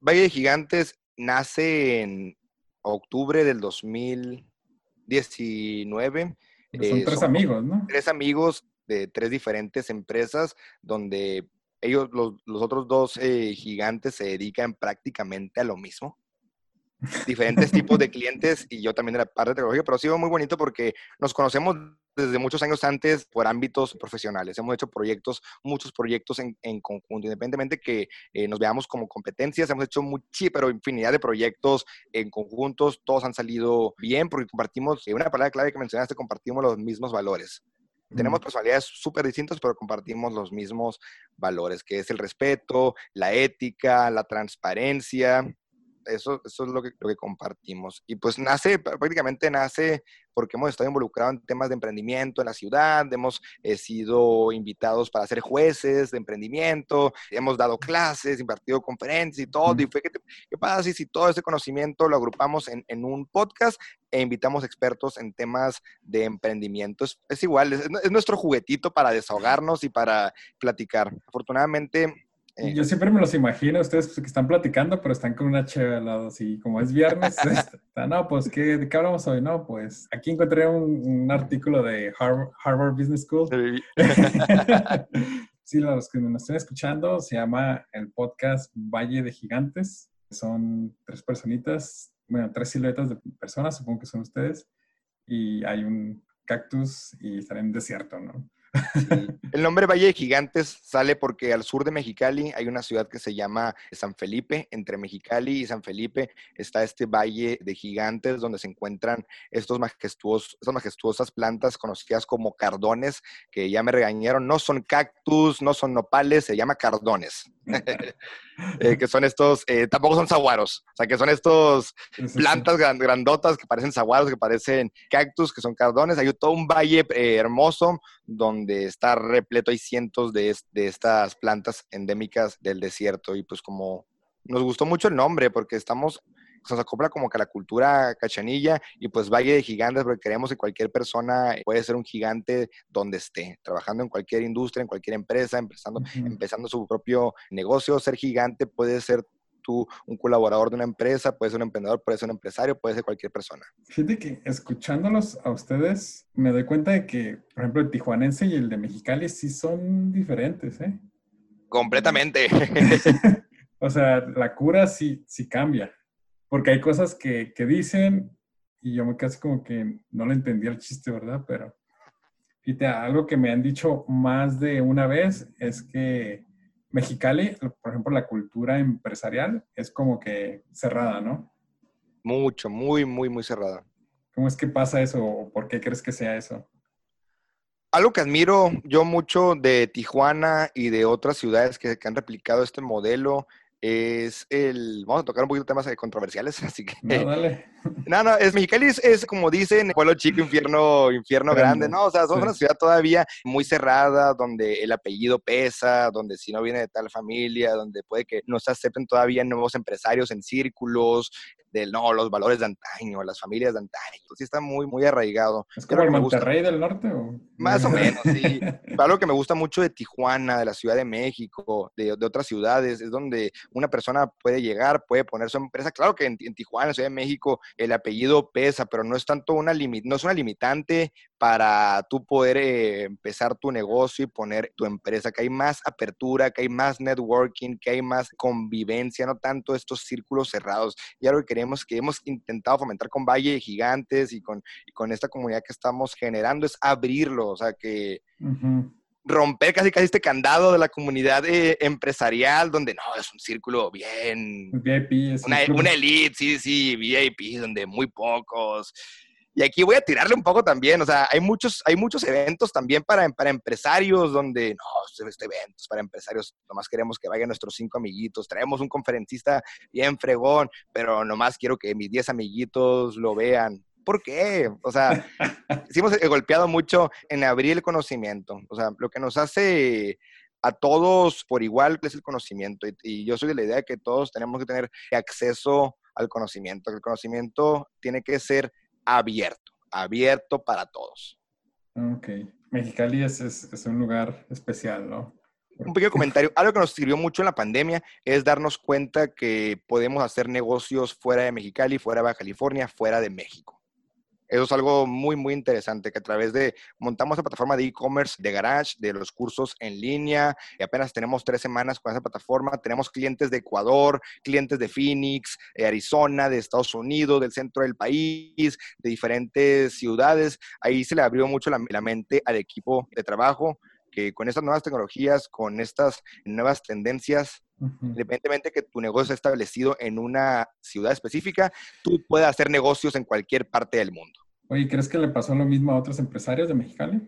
Valle de Gigantes nace en octubre del 2019. Son eh, tres amigos, ¿no? Tres amigos de tres diferentes empresas donde ellos, los, otros dos eh, gigantes se dedican prácticamente a lo mismo. Diferentes tipos de clientes y yo también de la parte de tecnología, pero ha sido muy bonito porque nos conocemos desde muchos años antes por ámbitos profesionales. Hemos hecho proyectos, muchos proyectos en, conjunto, independientemente que eh, nos veamos como competencias, hemos hecho muchi, pero infinidad de proyectos en conjuntos, todos han salido bien porque compartimos, eh, una palabra clave que mencionaste, compartimos los mismos valores. Tenemos personalidades súper distintas, pero compartimos los mismos valores, que es el respeto, la ética, la transparencia, eso, eso es lo que, lo que compartimos. Y pues nace, prácticamente nace porque hemos estado involucrados en temas de emprendimiento en la ciudad, hemos eh, sido invitados para ser jueces de emprendimiento, hemos dado clases, impartido conferencias y todo. Y fue, ¿qué, qué pasa si, si, todo ese conocimiento lo agrupamos en, en, un podcast e invitamos expertos en temas de emprendimiento? Es, es igual, es, es nuestro juguetito para desahogarnos y para platicar. Afortunadamente, eh, yo siempre me los imagino, ustedes que están platicando, pero están con una chévere al lado, así como es viernes. (laughs) no, pues, ¿qué, ¿de qué hablamos hoy? No, pues, aquí encontré un, artículo de Harvard, Business School. (laughs) Sí. los que nos estén escuchando, se llama el podcast Valle de Gigantes. Son tres personitas, bueno, tres siluetas de personas, supongo que son ustedes, y hay un cactus y están en desierto, ¿no? El nombre Valle de Gigantes sale porque al sur de Mexicali hay una ciudad que se llama San Felipe. Entre Mexicali y San Felipe está este Valle de Gigantes donde se encuentran estos majestuosos, estas majestuosas plantas conocidas como cardones, que ya me regañaron. No son cactus, no son nopales, se llama cardones. (laughs) Eh, que son estos, eh, tampoco son saguaros, o sea, que son estos plantas grandotas que parecen saguaros, que parecen cactus, que son cardones. Hay todo un valle eh, hermoso donde está repleto, hay cientos de, de estas plantas endémicas del desierto y pues como nos gustó mucho el nombre porque estamos se nos acopla como que a la cultura cachanilla y pues Valle de Gigantes, porque creemos que cualquier persona puede ser un gigante donde esté, trabajando en cualquier industria, en cualquier empresa, empezando, empezando su propio negocio. Ser gigante puede ser tú un colaborador de una empresa, puede ser un emprendedor, puede ser un empresario, puede ser cualquier persona. Fíjate que escuchándolos a ustedes, me doy cuenta de que, por ejemplo, el tijuanense y el de Mexicali sí son diferentes, ¿eh? Completamente. (laughs) (laughs) o sea, la cura sí, sí cambia porque hay cosas que, que dicen y yo me casi como que no le entendía el chiste, ¿verdad? Pero fíjate, algo que me han dicho más de una vez es que Mexicali, por ejemplo, la cultura empresarial es como que cerrada, ¿no? Mucho, muy, muy, muy cerrada. ¿Cómo es que pasa eso o por qué crees que sea eso? Algo que admiro yo mucho de Tijuana y de otras ciudades que, que han replicado este modelo es el, vamos a tocar un poquito temas controversiales, (laughs) así que... No, dale. No, no, es Mexicali es, como dicen, pueblo chico, infierno, infierno grande, ¿no? O sea, somos una ciudad todavía muy cerrada, donde el apellido pesa, donde si no viene de tal familia, donde puede que no se acepten todavía nuevos empresarios en círculos, de no, los valores de antaño, las familias de antaño. Sí está muy, muy arraigado. ¿Es como el Monterrey del norte? ¿o? Más o (laughs) menos, sí. Algo que me gusta mucho de Tijuana, de la Ciudad de México, de, de, otras ciudades, es donde una persona puede llegar, puede poner su empresa. Claro que en, en Tijuana, en la Ciudad de México, el apellido pesa, pero no es tanto una, limit, no es una limitante para tú poder eh, empezar tu negocio y poner tu empresa, que hay más apertura, que hay más networking, que hay más convivencia, no tanto estos círculos cerrados. Y algo que queremos, que hemos intentado fomentar con Valle Gigantes y con, con esta comunidad que estamos generando es abrirlo, o sea, que... romper casi casi este candado de la comunidad eh, empresarial, donde no, es un círculo bien... VIP, es una, una elite, sí, sí, VIP, donde muy pocos. Y aquí voy a tirarle un poco también, o sea, hay muchos, hay muchos eventos también para, para empresarios donde, no, este evento es para empresarios, nomás queremos que vayan nuestros cinco amiguitos, traemos un conferencista bien fregón, pero nomás quiero que mis diez amiguitos lo vean. ¿Por qué? O sea, (laughs) hemos golpeado mucho en abrir el conocimiento. O sea, lo que nos hace a todos por igual es el conocimiento. Y, y, yo soy de la idea de que todos tenemos que tener acceso al conocimiento. El conocimiento tiene que ser abierto, abierto para todos. Ok. Mexicali es, es, un lugar especial, ¿no? Un pequeño (laughs) comentario. Algo que nos sirvió mucho en la pandemia es darnos cuenta que podemos hacer negocios fuera de Mexicali, fuera de Baja California, fuera de México. Eso es algo muy, muy interesante, que a través de, montamos la plataforma de e-commerce de Garage, de los cursos en línea, y apenas tenemos tres semanas con esa plataforma. Tenemos clientes de Ecuador, clientes de Phoenix, de Arizona, de Estados Unidos, del centro del país, de diferentes ciudades. Ahí se le abrió mucho la mente al equipo de trabajo que con estas nuevas tecnologías, con estas nuevas tendencias, Independientemente que tu negocio esté establecido en una ciudad específica, tú puedes hacer negocios en cualquier parte del mundo. Oye, ¿crees que le pasó lo mismo a otros empresarios de Mexicali?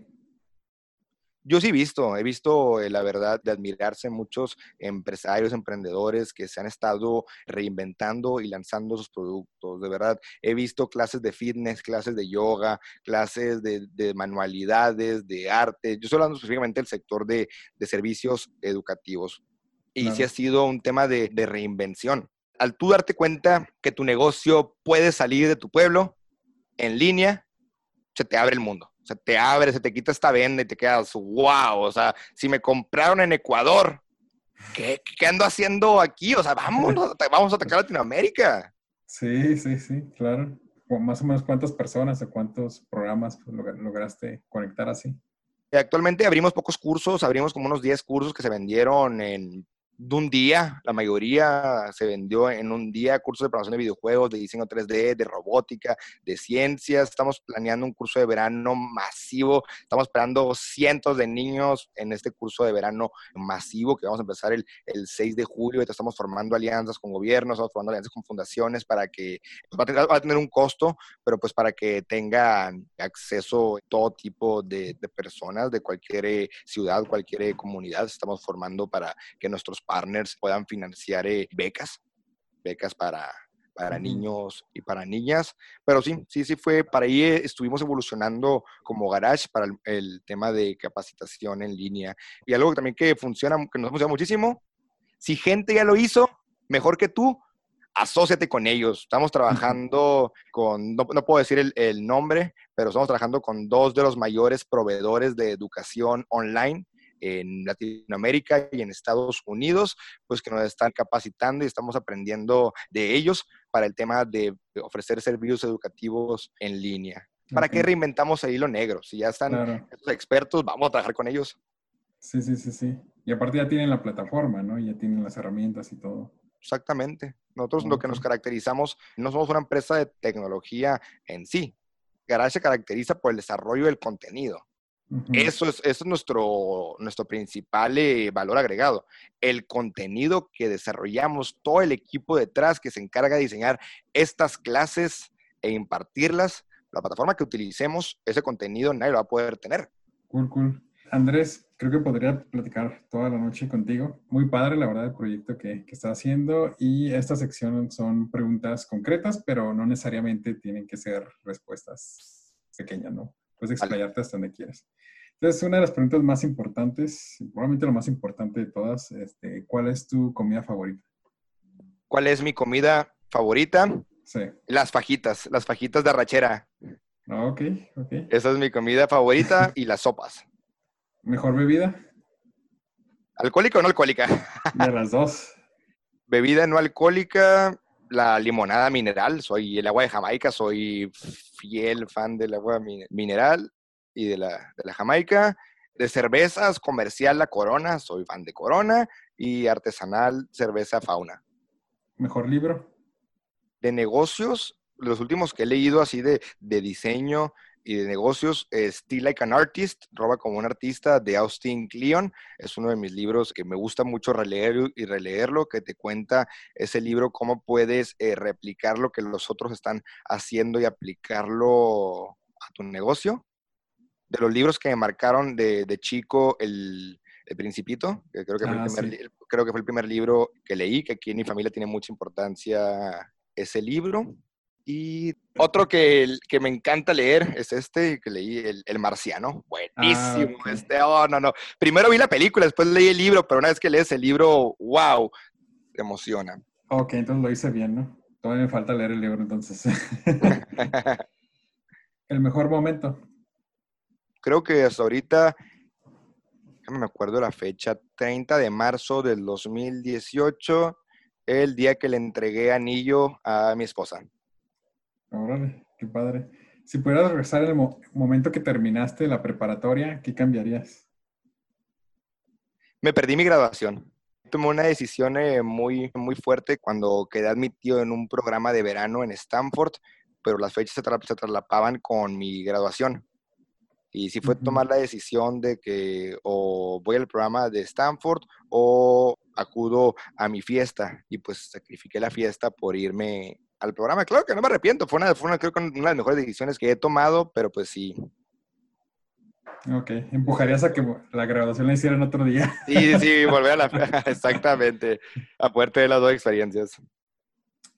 Yo sí he visto, he visto eh, la verdad de admirarse muchos empresarios, emprendedores que se han estado reinventando y lanzando sus productos. De verdad, he visto clases de fitness, clases de yoga, clases de, manualidades, de arte. Yo estoy hablando específicamente del sector de, de servicios educativos. Y sí ha sido un tema de, reinvención. Al tú darte cuenta que tu negocio puede salir de tu pueblo en línea, se te abre el mundo. Se te abre, se te quita esta venda y te quedas, wow, o sea, si me compraron en Ecuador, ¿qué, qué ando haciendo aquí? O sea, vamos, (laughs) vamos a atacar Latinoamérica. Sí, sí, sí, claro. Más o menos cuántas personas o cuántos programas lograste conectar así. Actualmente abrimos pocos cursos, abrimos como unos 10 cursos que se vendieron en de un día, la mayoría se vendió en un día, cursos de programación de videojuegos, de diseño 3D, de robótica, de ciencias. Estamos planeando un curso de verano masivo. Estamos esperando cientos de niños en este curso de verano masivo que vamos a empezar el, el 6 de julio. Estamos formando alianzas con gobiernos, estamos formando alianzas con fundaciones para que, pues, va, a tener, un costo, pero pues para que tengan acceso todo tipo de, de personas de cualquier eh, ciudad, cualquier eh, comunidad. Estamos formando para que nuestros partners puedan financiar eh, becas, becas para, para niños y para niñas. Pero sí, sí, sí fue, para ahí eh, estuvimos evolucionando como garage para el, tema de capacitación en línea. Y algo también que funciona, que nos funciona muchísimo, si gente ya lo hizo mejor que tú, asóciate con ellos. Estamos trabajando con, no, no puedo decir el, el, nombre, pero estamos trabajando con dos de los mayores proveedores de educación online en Latinoamérica y en Estados Unidos, pues que nos están capacitando y estamos aprendiendo de ellos para el tema de ofrecer servicios educativos en línea. ¿Para qué reinventamos el hilo negro? Si ya están expertos, vamos a trabajar con ellos. Sí, sí, sí, sí. Y aparte ya tienen la plataforma, ¿no? Ya tienen las herramientas y todo. Exactamente. Nosotros lo que nos caracterizamos, no somos una empresa de tecnología en sí. Garage se caracteriza por el desarrollo del contenido. Eso es, eso es nuestro, nuestro principal eh, valor agregado. El contenido que desarrollamos, todo el equipo detrás que se encarga de diseñar estas clases e impartirlas, la plataforma que utilicemos, ese contenido nadie lo va a poder tener. Cool, cool. Andrés, creo que podría platicar toda la noche contigo. Muy padre, la verdad, el proyecto que, que estás haciendo. Y esta sección son preguntas concretas, pero no necesariamente tienen que ser respuestas pequeñas, ¿no? Puedes explayarte hasta donde quieras. Entonces, una de las preguntas más importantes, probablemente lo más importante de todas, este, ¿cuál es tu comida favorita? ¿Cuál es mi comida favorita? Sí. Las fajitas, las fajitas de arrachera. Ah, ok, ok. Esa es mi comida favorita (laughs) y las sopas. ¿Mejor bebida? ¿Alcohólica o no alcohólica? De las dos. (laughs) Bebida no alcohólica, la limonada mineral. Soy el agua de Jamaica, soy fiel fan del agua mineral y de la, de la Jamaica. De cervezas, comercial la Corona, soy fan de Corona. Y artesanal, cerveza Fauna. ¿Mejor libro? De negocios, los últimos que he leído así de, de diseño, y de negocios, Still Like an Artist, Roba como un artista, de Austin Kleon. Es uno de mis libros que me gusta mucho releer y releerlo, que te cuenta ese libro cómo puedes eh, replicar lo que los otros están haciendo y aplicarlo a tu negocio. De los libros que me marcaron de, chico, el, Principito, que creo que, fue el ah, primer, creo que fue el primer libro que leí, que aquí en mi familia tiene mucha importancia ese libro. Y otro que, que me encanta leer es este que leí, El, Marciano. Buenísimo. Ah, este, oh, no, no. Primero vi la película, después leí el libro, pero una vez que lees el libro, wow, te emociona. Ok, entonces lo hice bien, ¿no? Todavía me falta leer el libro, entonces. (laughs) el mejor momento. Creo que hasta ahorita, no me acuerdo la fecha, 30 de marzo del 2018, el día que le entregué anillo a mi esposa. Órale, qué padre. Si pudieras regresar el momento que terminaste la preparatoria, ¿qué cambiarías? Me perdí mi graduación. Tomé una decisión eh, muy, muy fuerte cuando quedé admitido en un programa de verano en Stanford, pero las fechas se, traslapaban con mi graduación. Y sí fue tomar la decisión de que o voy al programa de Stanford o acudo a mi fiesta. Y pues sacrifiqué la fiesta por irme al programa. Claro que no me arrepiento, fue una, fue una, creo que una de las mejores decisiones que he tomado, pero pues sí. Ok, empujarías a que la graduación la hicieran otro día. (laughs) Sí, sí, volver a la... (laughs) Exactamente, a puerta de las dos experiencias.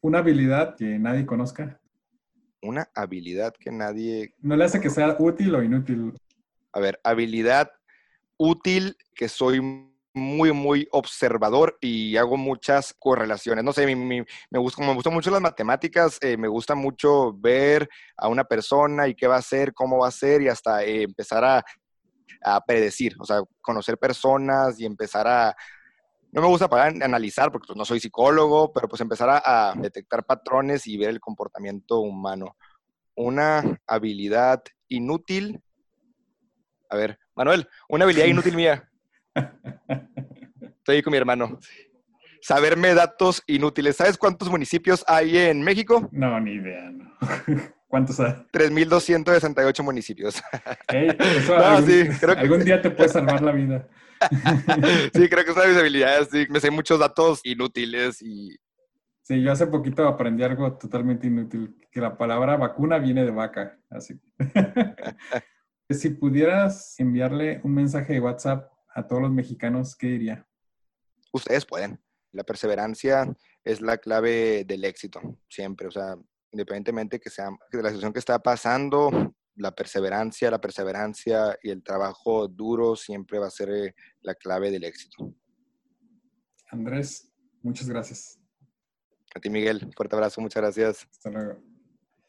¿Una habilidad que nadie conozca? Una habilidad que nadie... No le hace que sea útil o inútil. A ver, habilidad útil que soy muy, muy observador y hago muchas correlaciones. No sé, me, me, me gustan mucho las matemáticas, eh, me gusta mucho ver a una persona y qué va a hacer, cómo va a ser y hasta eh, empezar a, predecir, o sea, conocer personas y empezar a... No me gusta para analizar porque pues, no soy psicólogo, pero pues empezar a, a detectar patrones y ver el comportamiento humano. Una habilidad inútil. A ver, Manuel, una habilidad inútil mía. Estoy con mi hermano. Saberme datos inútiles. ¿Sabes cuántos municipios hay en México? No, ni idea. (laughs) ¿Cuántos hay? 3.268 municipios. (laughs) algún, día te puede salvar la vida. (laughs) sí, creo que es una habilidades. Sí, me sé muchos datos inútiles y... Sí, yo hace poquito aprendí algo totalmente inútil, que la palabra vacuna viene de vaca. Así. si pudieras enviarle un mensaje de WhatsApp a todos los mexicanos, ¿qué diría? Ustedes pueden. La perseverancia es la clave del éxito, siempre. O sea, independientemente que sea de la situación que está pasando, la perseverancia, la perseverancia y el trabajo duro siempre va a ser eh, la clave del éxito. Andrés, muchas gracias. A ti, Miguel. Fuerte abrazo, muchas gracias. Hasta luego.